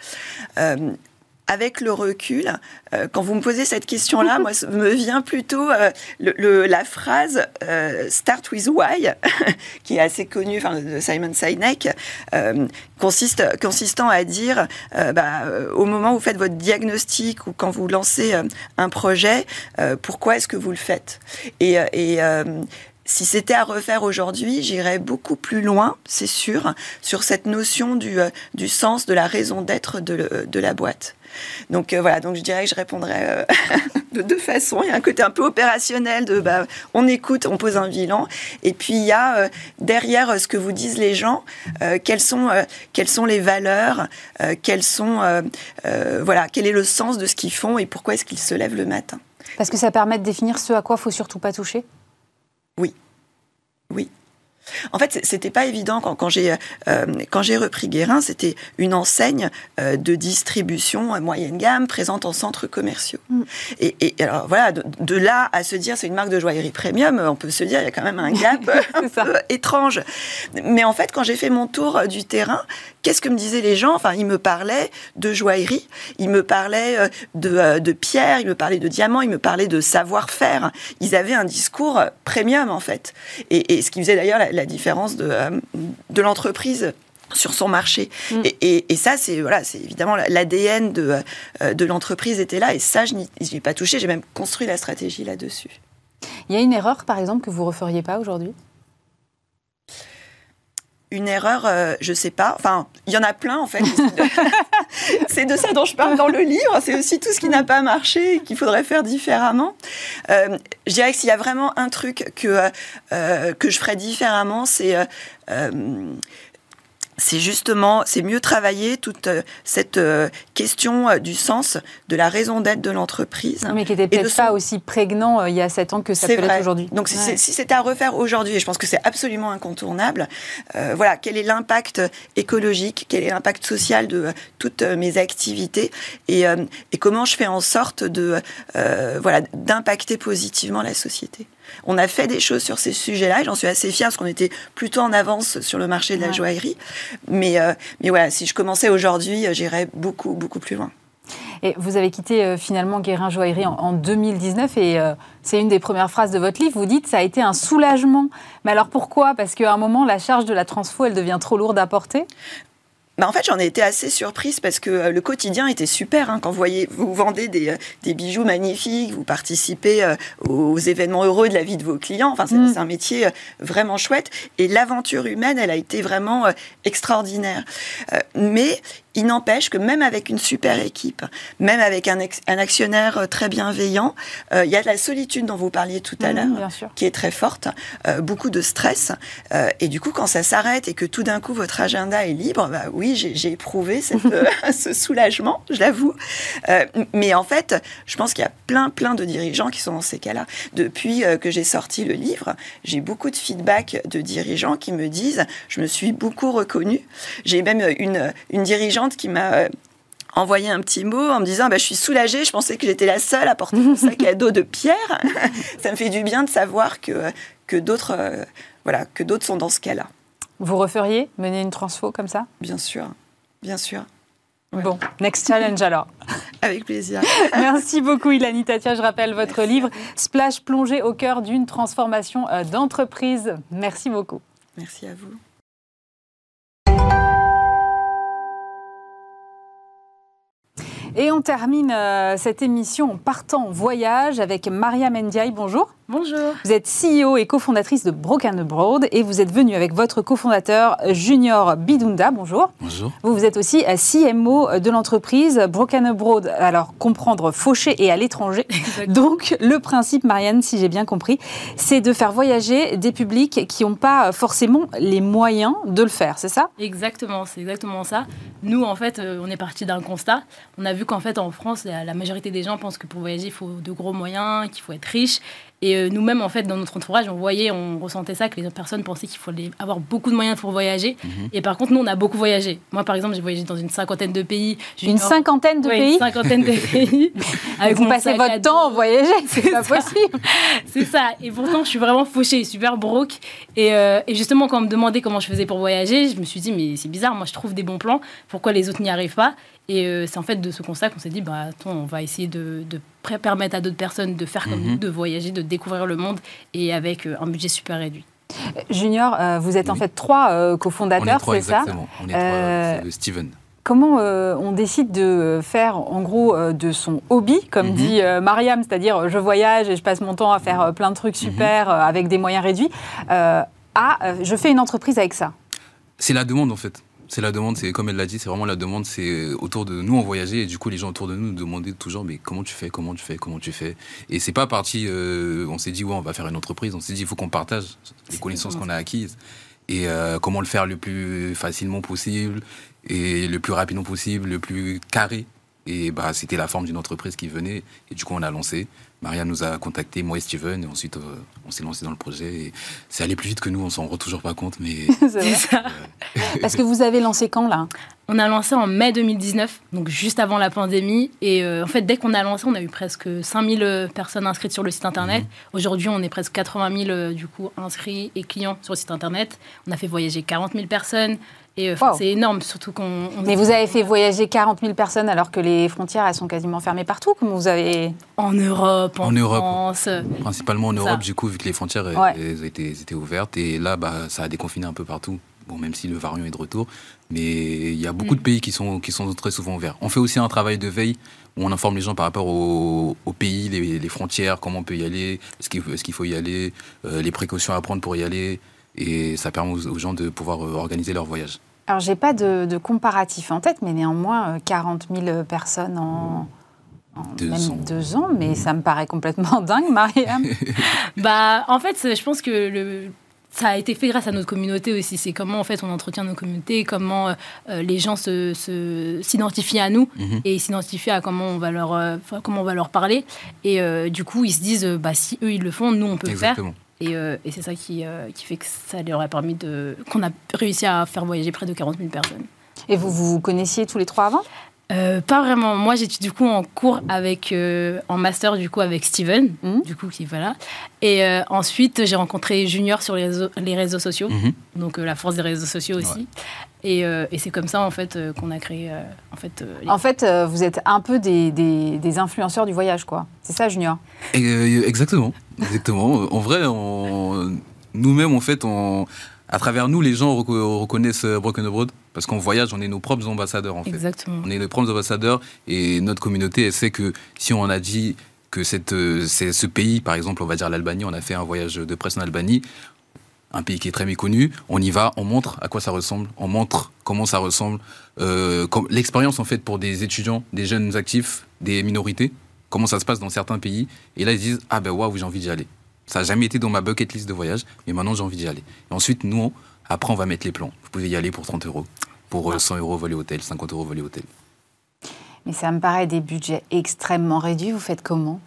avec le recul, euh, quand vous me posez cette question-là, moi, me vient plutôt euh, la phrase euh, Start with why, *laughs* qui est assez connue, de Simon Sinek, consistant à dire, bah, au moment où vous faites votre diagnostic ou quand vous lancez un projet, pourquoi est-ce que vous le faites? Et, si c'était à refaire aujourd'hui, j'irais beaucoup plus loin, c'est sûr, sur cette notion du, sens, de la raison d'être de la boîte. Donc euh, voilà, donc je dirais que je répondrais euh, *laughs* de deux façons. Il y a un côté un peu opérationnel de bah, on écoute, on pose un bilan, et puis il y a euh, derrière ce que vous disent les gens, quelles sont quelles sont les valeurs, quels sont voilà quel est le sens de ce qu'ils font et pourquoi est-ce qu'ils se lèvent le matin. Parce que ça permet de définir ce à quoi faut surtout pas toucher? Oui, oui. En fait, c'était pas évident quand, quand j'ai euh, quand j'ai repris Guérin, c'était une enseigne euh, de distribution moyenne gamme présente en centres commerciaux. Mm. Et, alors voilà, de, là à se dire c'est une marque de joaillerie premium, on peut se dire il y a quand même un gap *laughs* un peu *laughs* étrange. Mais en fait, quand j'ai fait mon tour du terrain, qu'est-ce que me disaient les gens? Enfin, ils me parlaient de joaillerie, ils me parlaient euh, de, de pierres, ils me parlaient de diamants, ils me parlaient de savoir-faire. Ils avaient un discours premium en fait. Et, ce qui faisait d'ailleurs la, différence de, euh, de l'entreprise sur son marché. Mm. Et, ça, c'est voilà, c'est évidemment l'ADN de, euh, de l'entreprise était là. Et ça, je n'y ai pas touché. J'ai même construit la stratégie là-dessus. Il y a une erreur, par exemple, que vous referiez pas aujourd'hui? Une erreur, euh, je sais pas. Enfin, il y en a plein en fait. c'est de *laughs* ça dont je parle dans le livre. C'est aussi tout ce qui n'a pas marché et qu'il faudrait faire différemment. Euh, je dirais que s'il y a vraiment un truc que euh, que je ferais différemment, c'est c'est justement, c'est mieux travailler toute euh, cette euh, question euh, du sens, de la raison d'être de l'entreprise. Mais qui n'était peut-être pas aussi prégnant il y a sept ans que ça peut l'être aujourd'hui. Donc si c'était à refaire aujourd'hui, et je pense que c'est absolument incontournable, voilà, quel est l'impact écologique, quel est l'impact social de toutes mes activités et, et, comment je fais en sorte de, voilà, d'impacter positivement la société. On a fait des choses sur ces sujets-là, et j'en suis assez fière parce qu'on était plutôt en avance sur le marché de la joaillerie. Mais, euh, mais voilà, si je commençais aujourd'hui, euh, j'irais beaucoup, beaucoup plus loin. Et vous avez quitté euh, finalement Guérin Joaillerie en, 2019 et c'est une des premières phrases de votre livre. Vous dites ça a été un soulagement. Mais alors pourquoi? Parce qu'à un moment, la charge de la transfo, elle devient trop lourde à porter? Bah en fait, j'en ai été assez surprise parce que euh, le quotidien était super. Hein, quand vous, voyez, vous vendez des, euh, des, bijoux magnifiques, vous participez euh, aux événements heureux de la vie de vos clients. Enfin, c'est mm. un métier vraiment chouette. Et l'aventure humaine, elle a été vraiment extraordinaire. mais il n'empêche que même avec une super équipe, même avec un, un actionnaire très bienveillant, il y a de la solitude dont vous parliez tout à mm, l'heure, qui est très forte, beaucoup de stress. et du coup, quand ça s'arrête et que tout d'un coup votre agenda est libre, bah oui, j'ai éprouvé *laughs* euh, ce soulagement, je l'avoue. Euh, mais en fait, je pense qu'il y a plein, plein de dirigeants qui sont dans ces cas-là. Depuis euh, que j'ai sorti le livre, j'ai beaucoup de feedback de dirigeants qui me disent, je me suis beaucoup reconnue. J'ai même une, une dirigeante qui m'a envoyé un petit mot en me disant bah, Je suis soulagée, je pensais que j'étais la seule à porter mon sac à dos de pierre. *laughs* Ça me fait du bien de savoir que, que d'autres voilà, que d'autres sont dans ce cas-là. Vous referiez mener une transfo comme ça? Bien sûr, bien sûr. Bon, next challenge alors. *laughs* Avec plaisir. *laughs* Merci beaucoup Ilani Tatia. Je rappelle votre livre Splash plongé au cœur d'une transformation euh, d'entreprise. Merci beaucoup. Merci à vous. Et on termine euh, cette émission en partant en voyage avec Maria Mendiaï. Bonjour. Bonjour. Vous êtes CEO et cofondatrice de Broken Abroad et vous êtes venue avec votre cofondateur Junior Bidunda. Bonjour. Bonjour. Vous, vous êtes aussi euh, CMO de l'entreprise Broken Abroad. Alors, comprendre fauché et à l'étranger. *laughs* Donc, le principe, Marianne, si j'ai bien compris, c'est de faire voyager des publics qui n'ont pas forcément les moyens de le faire, c'est ça? Exactement, c'est exactement ça. Nous, en fait, euh, on est parti d'un constat. On a vu qu'en fait, en France, la majorité des gens pensent que pour voyager, il faut de gros moyens, qu'il faut être riche. Et euh, nous-mêmes, en fait, dans notre entourage, on voyait, on ressentait ça, que les autres personnes pensaient qu'il fallait avoir beaucoup de moyens pour voyager. Mhm. Et par contre, nous, on a beaucoup voyagé. Moi, par exemple, j'ai voyagé dans une cinquantaine de pays. Une cinquantaine de pays Une cinquantaine de *laughs* pays. Avec vous passez votre temps à voyager, *laughs* c'est pas possible. *laughs* c'est ça. Et pourtant, je suis vraiment fauchée, super broke. Et, euh, et, justement, quand on me demandait comment je faisais pour voyager, je me suis dit, mais c'est bizarre, moi, je trouve des bons plans. Pourquoi les autres n'y arrivent pas? Et euh, c'est en fait de ce constat qu'on s'est dit, bah, attends, on va essayer de, permettre à d'autres personnes de faire comme mhm. nous, de voyager, de découvrir le monde, et avec euh, un budget super réduit. Junior, euh, vous êtes en fait trois cofondateurs, c'est ça On est trois, c'est Steven. Comment on décide de faire, en gros, de son hobby, comme mhm. dit Mariam, c'est-à-dire je voyage et je passe mon temps à faire plein de trucs mhm. super avec des moyens réduits, à je fais une entreprise avec ça C'est la demande en fait c'est la demande, c'est comme elle l'a dit, c'est vraiment la demande, c'est autour de nous, on voyageait, et du coup, les gens autour de nous nous demandaient toujours, mais comment tu fais, comment tu fais, comment tu fais? Et c'est pas parti, euh, on s'est dit, ouais, on va faire une entreprise, on s'est dit, il faut qu'on partage les connaissances qu'on a acquises, et euh, comment le faire le plus facilement possible, et le plus rapidement possible, le plus carré. Et bah, c'était la forme d'une entreprise qui venait, et du coup, on a lancé. Maria nous a contacté, moi et Steven, et ensuite euh, on s'est lancé dans le projet. Et c'est allé plus vite que nous, on s'en rend toujours pas compte, mais. *laughs* c'est ça. *laughs* *laughs* Parce que vous avez lancé quand là? On a lancé en mai 2019, donc juste avant la pandémie. Et euh, en fait, dès qu'on a lancé, on a eu presque 5000 euh, personnes inscrites sur le site internet. Mhm. Aujourd'hui, on est presque 80 000 du coup inscrits et clients sur le site internet. On a fait voyager 40 000 personnes. Et euh, c'est énorme, surtout qu'on. Mais vous avez fait voyager 40 000 personnes alors que les frontières, elles sont quasiment fermées partout. Comment vous avez. En Europe, en, France. Principalement en Europe, du coup, vu que les frontières étaient, étaient, ouvertes. Et là, bah, ça a déconfiné un peu partout. Bon, même si le variant est de retour. Mais il y a beaucoup de mm. pays qui sont, qui sont très souvent ouverts. On fait aussi un travail de veille où on informe les gens par rapport au, pays, les, frontières, comment on peut y aller, est-ce qu'il est qu'il faut y aller, euh, les précautions à prendre pour y aller. Et ça permet aux gens de pouvoir euh, organiser leur voyage. Alors, j'ai pas de, comparatif en tête, mais néanmoins, 40 euh, 000 personnes en, deux même ans. deux ans, mais ça me paraît complètement *laughs* dingue, Mariam. *laughs* bah, en fait, je pense que le, ça a été fait grâce à notre communauté aussi. C'est comment en fait on entretient nos communautés, comment euh, les gens se, se- s'identifient à nous Mhm. et s'identifient à comment on va leur, euh, comment on va leur parler. Et euh, du coup, ils se disent, euh, bah, si eux ils le font, nous on peut le faire. Euh, et c'est ça qui, euh, qui fait que ça leur a permis de. qu'on a réussi à faire voyager près de 40 000 personnes. Et vous vous connaissiez tous les trois avant? Euh, pas vraiment. Moi, j'étais du coup en cours avec, euh, en master du coup avec Steven, Mhm. du coup qui voilà. Et euh, ensuite, j'ai rencontré Junior sur les réseaux, les réseaux sociaux, Mhm. donc euh, la force des réseaux sociaux aussi. Et, euh, et c'est comme ça en fait euh, qu'on a créé euh, en fait. euh, les- En fait, euh, vous êtes un peu des, des- des influenceurs du voyage, quoi. C'est ça, Junior? Et, euh, exactement, exactement. En vrai, on- nous-mêmes, en fait, on, à travers nous, les gens reco- reconnaissent Broken Abroad parce qu'on voyage, on est nos propres ambassadeurs, en fait. Exactement. On est nos propres ambassadeurs et notre communauté, elle sait que si on a dit que cette, euh, c'est ce pays, par exemple, on va dire l'Albanie, on a fait un voyage de presse en Albanie, un pays qui est très méconnu, on y va, on montre à quoi ça ressemble, on montre comment ça ressemble, euh, l'expérience en fait pour des étudiants, des jeunes actifs, des minorités, comment ça se passe dans certains pays, et là ils se disent ah ben waouh j'ai envie d'y aller. Ça n'a jamais été dans ma bucket list de voyage, mais maintenant j'ai envie d'y aller. Et ensuite nous, après on va mettre les plans. Vous pouvez y aller pour 30 euros, pour euh, 100 euros voler hôtel, 50 euros voler hôtel. Mais ça me paraît des budgets extrêmement réduits. Vous faites comment?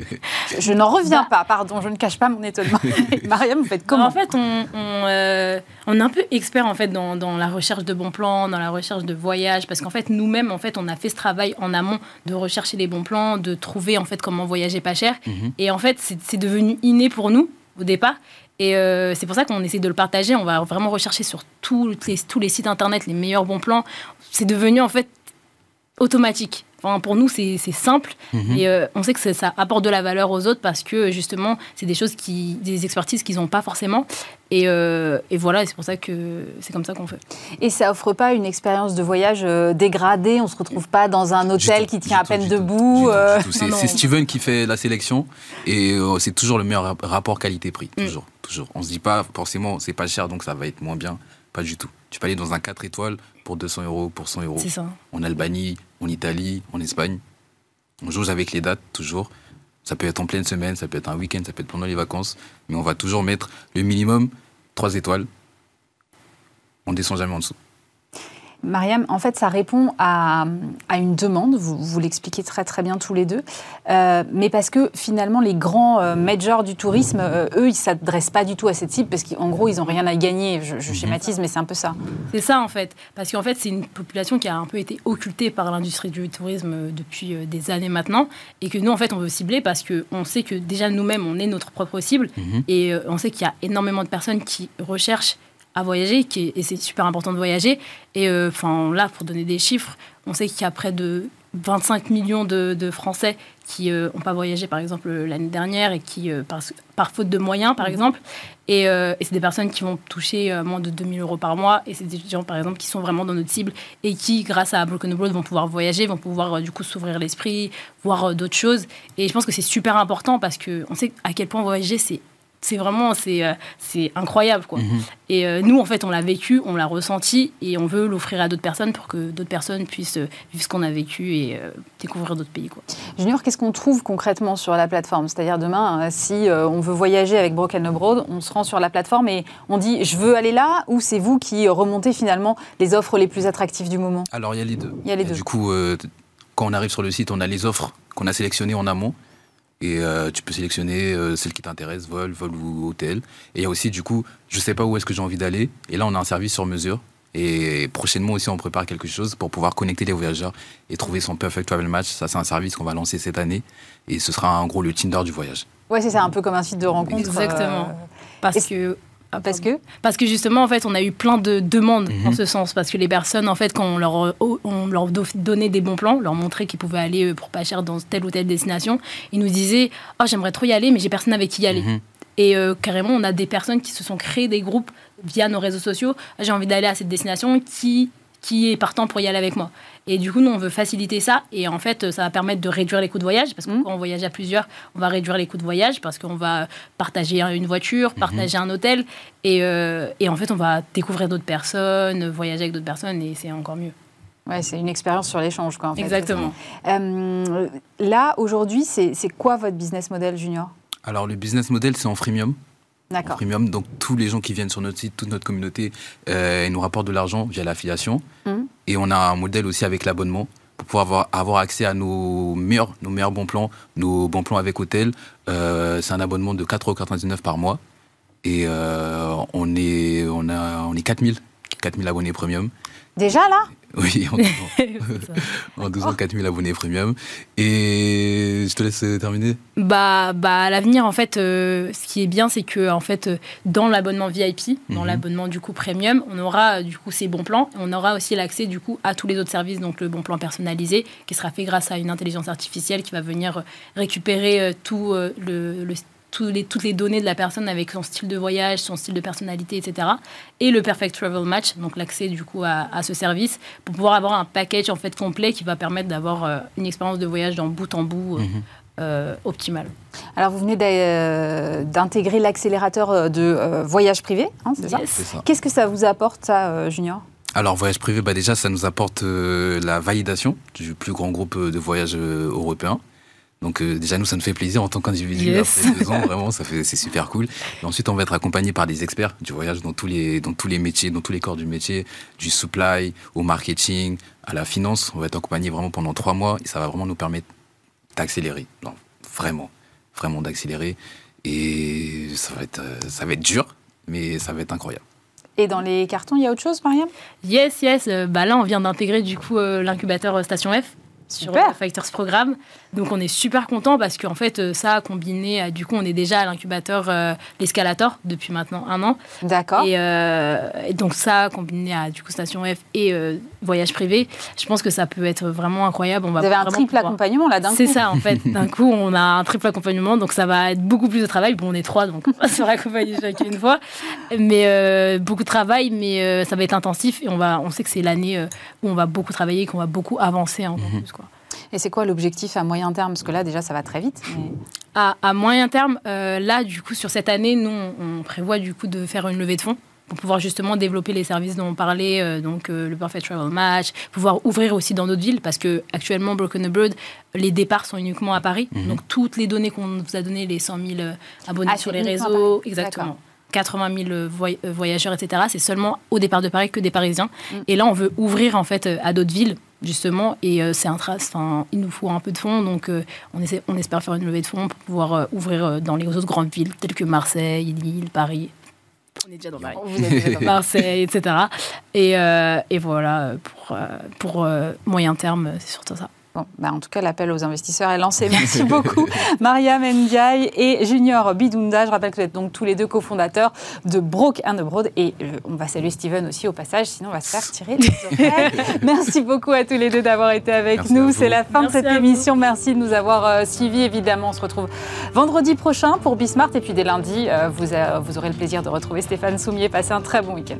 *laughs* Je, n'en reviens pas, pardon, je ne cache pas mon étonnement. *laughs* Mariam, vous faites comment? En fait, on, on, euh, on est un peu expert en fait dans, dans la recherche de bons plans, dans la recherche de voyages, parce qu'en fait nous-mêmes en fait on a fait ce travail en amont de rechercher les bons plans, de trouver en fait comment voyager pas cher. Mhm. Et en fait c'est devenu inné pour nous au départ. Et euh, c'est pour ça qu'on essaie de le partager. On va vraiment rechercher sur tous les, tous les sites internet les meilleurs bons plans. C'est devenu en fait automatique. Enfin, pour nous, c'est simple Mhm. et euh, on sait que ça, ça apporte de la valeur aux autres parce que justement, c'est des choses qui, des expertises qu'ils n'ont pas forcément. Et, euh, et voilà, c'est pour ça que c'est comme ça qu'on fait. Et ça offre pas une expérience de voyage euh, dégradée? On se retrouve pas dans un hôtel qui tient à peine debout euh? C'est Steven qui fait la sélection et euh, c'est toujours le meilleur rap- rapport qualité-prix. Mm. Toujours, toujours. On se dit pas forcément c'est pas cher donc ça va être moins bien. Pas du tout. Tu peux aller dans un 4 étoiles pour 200 euros, pour 100 euros. C'est ça. En Albanie, en Italie, en Espagne. On joue avec les dates toujours. Ça peut être en pleine semaine, ça peut être un week-end, ça peut être pendant les vacances. Mais on va toujours mettre le minimum 3 étoiles. On descend jamais en dessous. Mariam, en fait, ça répond à, à une demande, vous, vous l'expliquez très très bien tous les deux, Euh, mais parce que finalement, les grands euh, majors du tourisme, euh, eux, ils ne s'adressent pas du tout à cette cible, parce qu'en gros, ils n'ont rien à gagner. Je, je schématise, mais c'est un peu ça. C'est ça en fait. Parce qu'en fait, c'est une population qui a un peu été occultée par l'industrie du tourisme depuis euh, des années maintenant. Et que nous, en fait, on veut cibler parce qu'on sait que déjà nous-mêmes, on est notre propre cible. Mhm. Et euh, on sait qu'il y a énormément de personnes qui recherchent à voyager, qui, et c'est super important de voyager. Et euh, enfin là, pour donner des chiffres, on sait qu'il y a près de 25 millions de, de Français qui n'ont pas voyagé, par exemple, l'année dernière, et qui, euh, par, par faute de moyens, par exemple. Et, euh, et c'est des personnes qui vont toucher euh, moins de 2000 euros par mois. Et c'est des gens, par exemple, qui sont vraiment dans notre cible et qui, grâce à Broken Abroad, vont pouvoir voyager, vont pouvoir euh, du coup s'ouvrir l'esprit, voir euh, d'autres choses. Et je pense que c'est super important parce qu'on sait à quel point voyager, c'est c'est vraiment c'est euh, c'est incroyable quoi. Mhm. Et euh, nous en fait on l'a vécu, on l'a ressenti et on veut l'offrir à d'autres personnes pour que d'autres personnes puissent euh, vivre ce qu'on a vécu et euh, découvrir d'autres pays quoi. Junior, qu'est-ce qu'on trouve concrètement sur la plateforme? C'est-à-dire demain, si euh, on veut voyager avec Broken Abroad, on se rend sur la plateforme et on dit je veux aller là, ou c'est vous qui remontez finalement les offres les plus attractives du moment? Alors il y a les deux. Il y a les deux. Du coup, euh, quand on arrive sur le site, on a les offres qu'on a sélectionnées en amont. Et euh, tu peux sélectionner euh, celle qui t'intéresse, vol, vol ou hôtel. Et il y a aussi, du coup, je sais pas où est-ce que j'ai envie d'aller. Et là, on a un service sur mesure. Et prochainement aussi, on prépare quelque chose pour pouvoir connecter les voyageurs et trouver son perfect travel match. Ça, c'est un service qu'on va lancer cette année. Et ce sera en gros le Tinder du voyage. Ouais, c'est ça, un peu comme un site de rencontre. Exactement. euh, Parce Est-ce- que ah, parce que Parce que justement, en fait, on a eu plein de demandes Mhm. en ce sens. Parce que les personnes, en fait, quand on leur, on leur do- donnait des bons plans, leur montrait qu'ils pouvaient aller euh, pour pas cher dans telle ou telle destination, ils nous disaient Oh, j'aimerais trop y aller, mais j'ai personne avec qui y aller. Mhm. Et euh, carrément, on a des personnes qui se sont créées des groupes via nos réseaux sociaux. Ah, J'ai envie d'aller à cette destination, qui, qui est partant pour y aller avec moi Et du coup, nous, on veut faciliter ça. Et en fait, ça va permettre de réduire les coûts de voyage. Parce que Mhm. quand on voyage à plusieurs, on va réduire les coûts de voyage parce qu'on va partager un- une voiture, partager un hôtel. Et, euh, et en fait, on va découvrir d'autres personnes, voyager avec d'autres personnes. Et c'est encore mieux. ouais, c'est une expérience sur l'échange. quoi, en fait. Exactement. Euh, là, aujourd'hui, c'est c'est quoi votre business model, Junior? Alors, le business model, c'est en freemium. Premium. Donc tous les gens qui viennent sur notre site, toute notre communauté, euh, ils nous rapportent de l'argent via l'affiliation. Mhm. Et on a un modèle aussi avec l'abonnement pour pouvoir avoir, avoir accès à nos meilleurs, nos meilleurs bons plans, nos bons plans avec hôtel. Euh, c'est un abonnement de 4,99€ par mois. Et euh, on, est, on, a, on est 4000, 4000 abonnés premium. Déjà là? *laughs* Oui, en 12 ans, *laughs* *laughs* en 12 ans 4000 abonnés premium. Et je te laisse terminer. Bah, bah à l'avenir, en fait, euh, ce qui est bien, c'est que en fait, euh, dans l'abonnement VIP, dans Mhm. l'abonnement du coup premium, on aura euh, du coup ces bons plans. On aura aussi l'accès du coup à tous les autres services, donc le bon plan personnalisé, qui sera fait grâce à une intelligence artificielle qui va venir euh, récupérer euh, tout euh, le, le- tous les, toutes les données de la personne avec son style de voyage, son style de personnalité, etc. Et le Perfect Travel Match, donc l'accès du coup à, à ce service, pour pouvoir avoir un package en fait complet qui va permettre d'avoir euh, une expérience de voyage dans bout en bout euh, Mhm. euh, optimale. Alors, vous venez euh, d'intégrer l'accélérateur de euh, voyage privé, hein, c'est ça Yes. C'est ça. Qu'est-ce que ça vous apporte, ça, euh, Junior? Alors, voyage privé, bah déjà, ça nous apporte euh, la validation du plus grand groupe de voyage euh, européen. Donc, euh, déjà, nous, ça nous fait plaisir en tant qu'individu. Yes. Après deux ans, vraiment, ça fait, c'est super cool. Et ensuite, on va être accompagné par des experts du voyage dans tous, les, dans tous les métiers, dans tous les corps du métier, du supply au marketing, à la finance. On va être accompagné vraiment pendant trois mois et ça va vraiment nous permettre d'accélérer. Non, vraiment, vraiment d'accélérer. Et ça va, être, euh, ça va être dur, mais ça va être incroyable. Et dans les cartons, il y a autre chose, Mariam? Yes, yes. euh, bah là, on vient d'intégrer du coup euh, l'incubateur euh, Station F sur Fighters Programme. Donc, on est super content parce qu'en fait, euh, ça combiné, à- du coup, on est déjà à l'incubateur euh, l'Escalator depuis maintenant un an. D'accord. Et, euh, et donc ça, combiné à du coup Station F et euh, voyage privé, je pense que ça peut être vraiment incroyable. On va Vous avez un triple pouvoir- accompagnement, là, d'un coup C'est ça, en fait. *laughs* D'un coup, on a un triple accompagnement, donc ça va être beaucoup plus de travail. Bon, on est trois, donc on va *laughs* se faire accompagner chacun une fois. Mais euh, beaucoup de travail, mais euh, ça va être intensif. Et on, va, on sait que c'est l'année euh, où on va beaucoup travailler, qu'on va beaucoup avancer encore plus. Quoi. Et c'est quoi l'objectif à moyen terme? Parce que là, déjà, ça va très vite. mais- À, à moyen terme, euh, là, du coup, sur cette année, nous, on, on prévoit du coup de faire une levée de fonds pour pouvoir justement développer les services dont on parlait, euh, donc euh, le Perfect Travel Match, pouvoir ouvrir aussi dans d'autres villes, parce que actuellement, Broken Abroad, les départs sont uniquement à Paris. Mhm. Donc toutes les données qu'on vous a données, les 100 000 euh, abonnés Ah, sur les réseaux, exactement. 80 000 euh, voy- voyageurs, etc. C'est seulement au départ de Paris que des Parisiens. Mhm. Et là, on veut ouvrir en fait euh, à d'autres villes, justement. Et euh, c'est un trace. Enfin, il nous faut un peu de fonds, donc euh, on, essaie, on espère faire une levée de fonds pour pouvoir euh, ouvrir dans les autres grandes villes telles que Marseille, Lille, Paris. On est déjà dans Paris. Déjà dans- *laughs* Marseille, etc. Et, et voilà, pour, pour moyen terme, c'est surtout ça. Bon, bah, en tout cas, l'appel aux investisseurs est lancé. Merci beaucoup, *laughs* Mariam Ndiaye et Junior Bidunda. Je rappelle que vous êtes donc tous les deux cofondateurs de Broke and Abroad. Et euh, on va saluer Steven aussi au passage, sinon on va se faire tirer les oreilles. *laughs* Merci beaucoup à tous les deux d'avoir été avec Merci nous. C'est la fin Merci de cette vous. émission. Merci de nous avoir euh, suivis. Évidemment, on se retrouve vendredi prochain pour Bismart. Et puis dès lundi, vous, euh, vous aurez le plaisir de retrouver Stéphane Soumier. Passez un très bon week-end.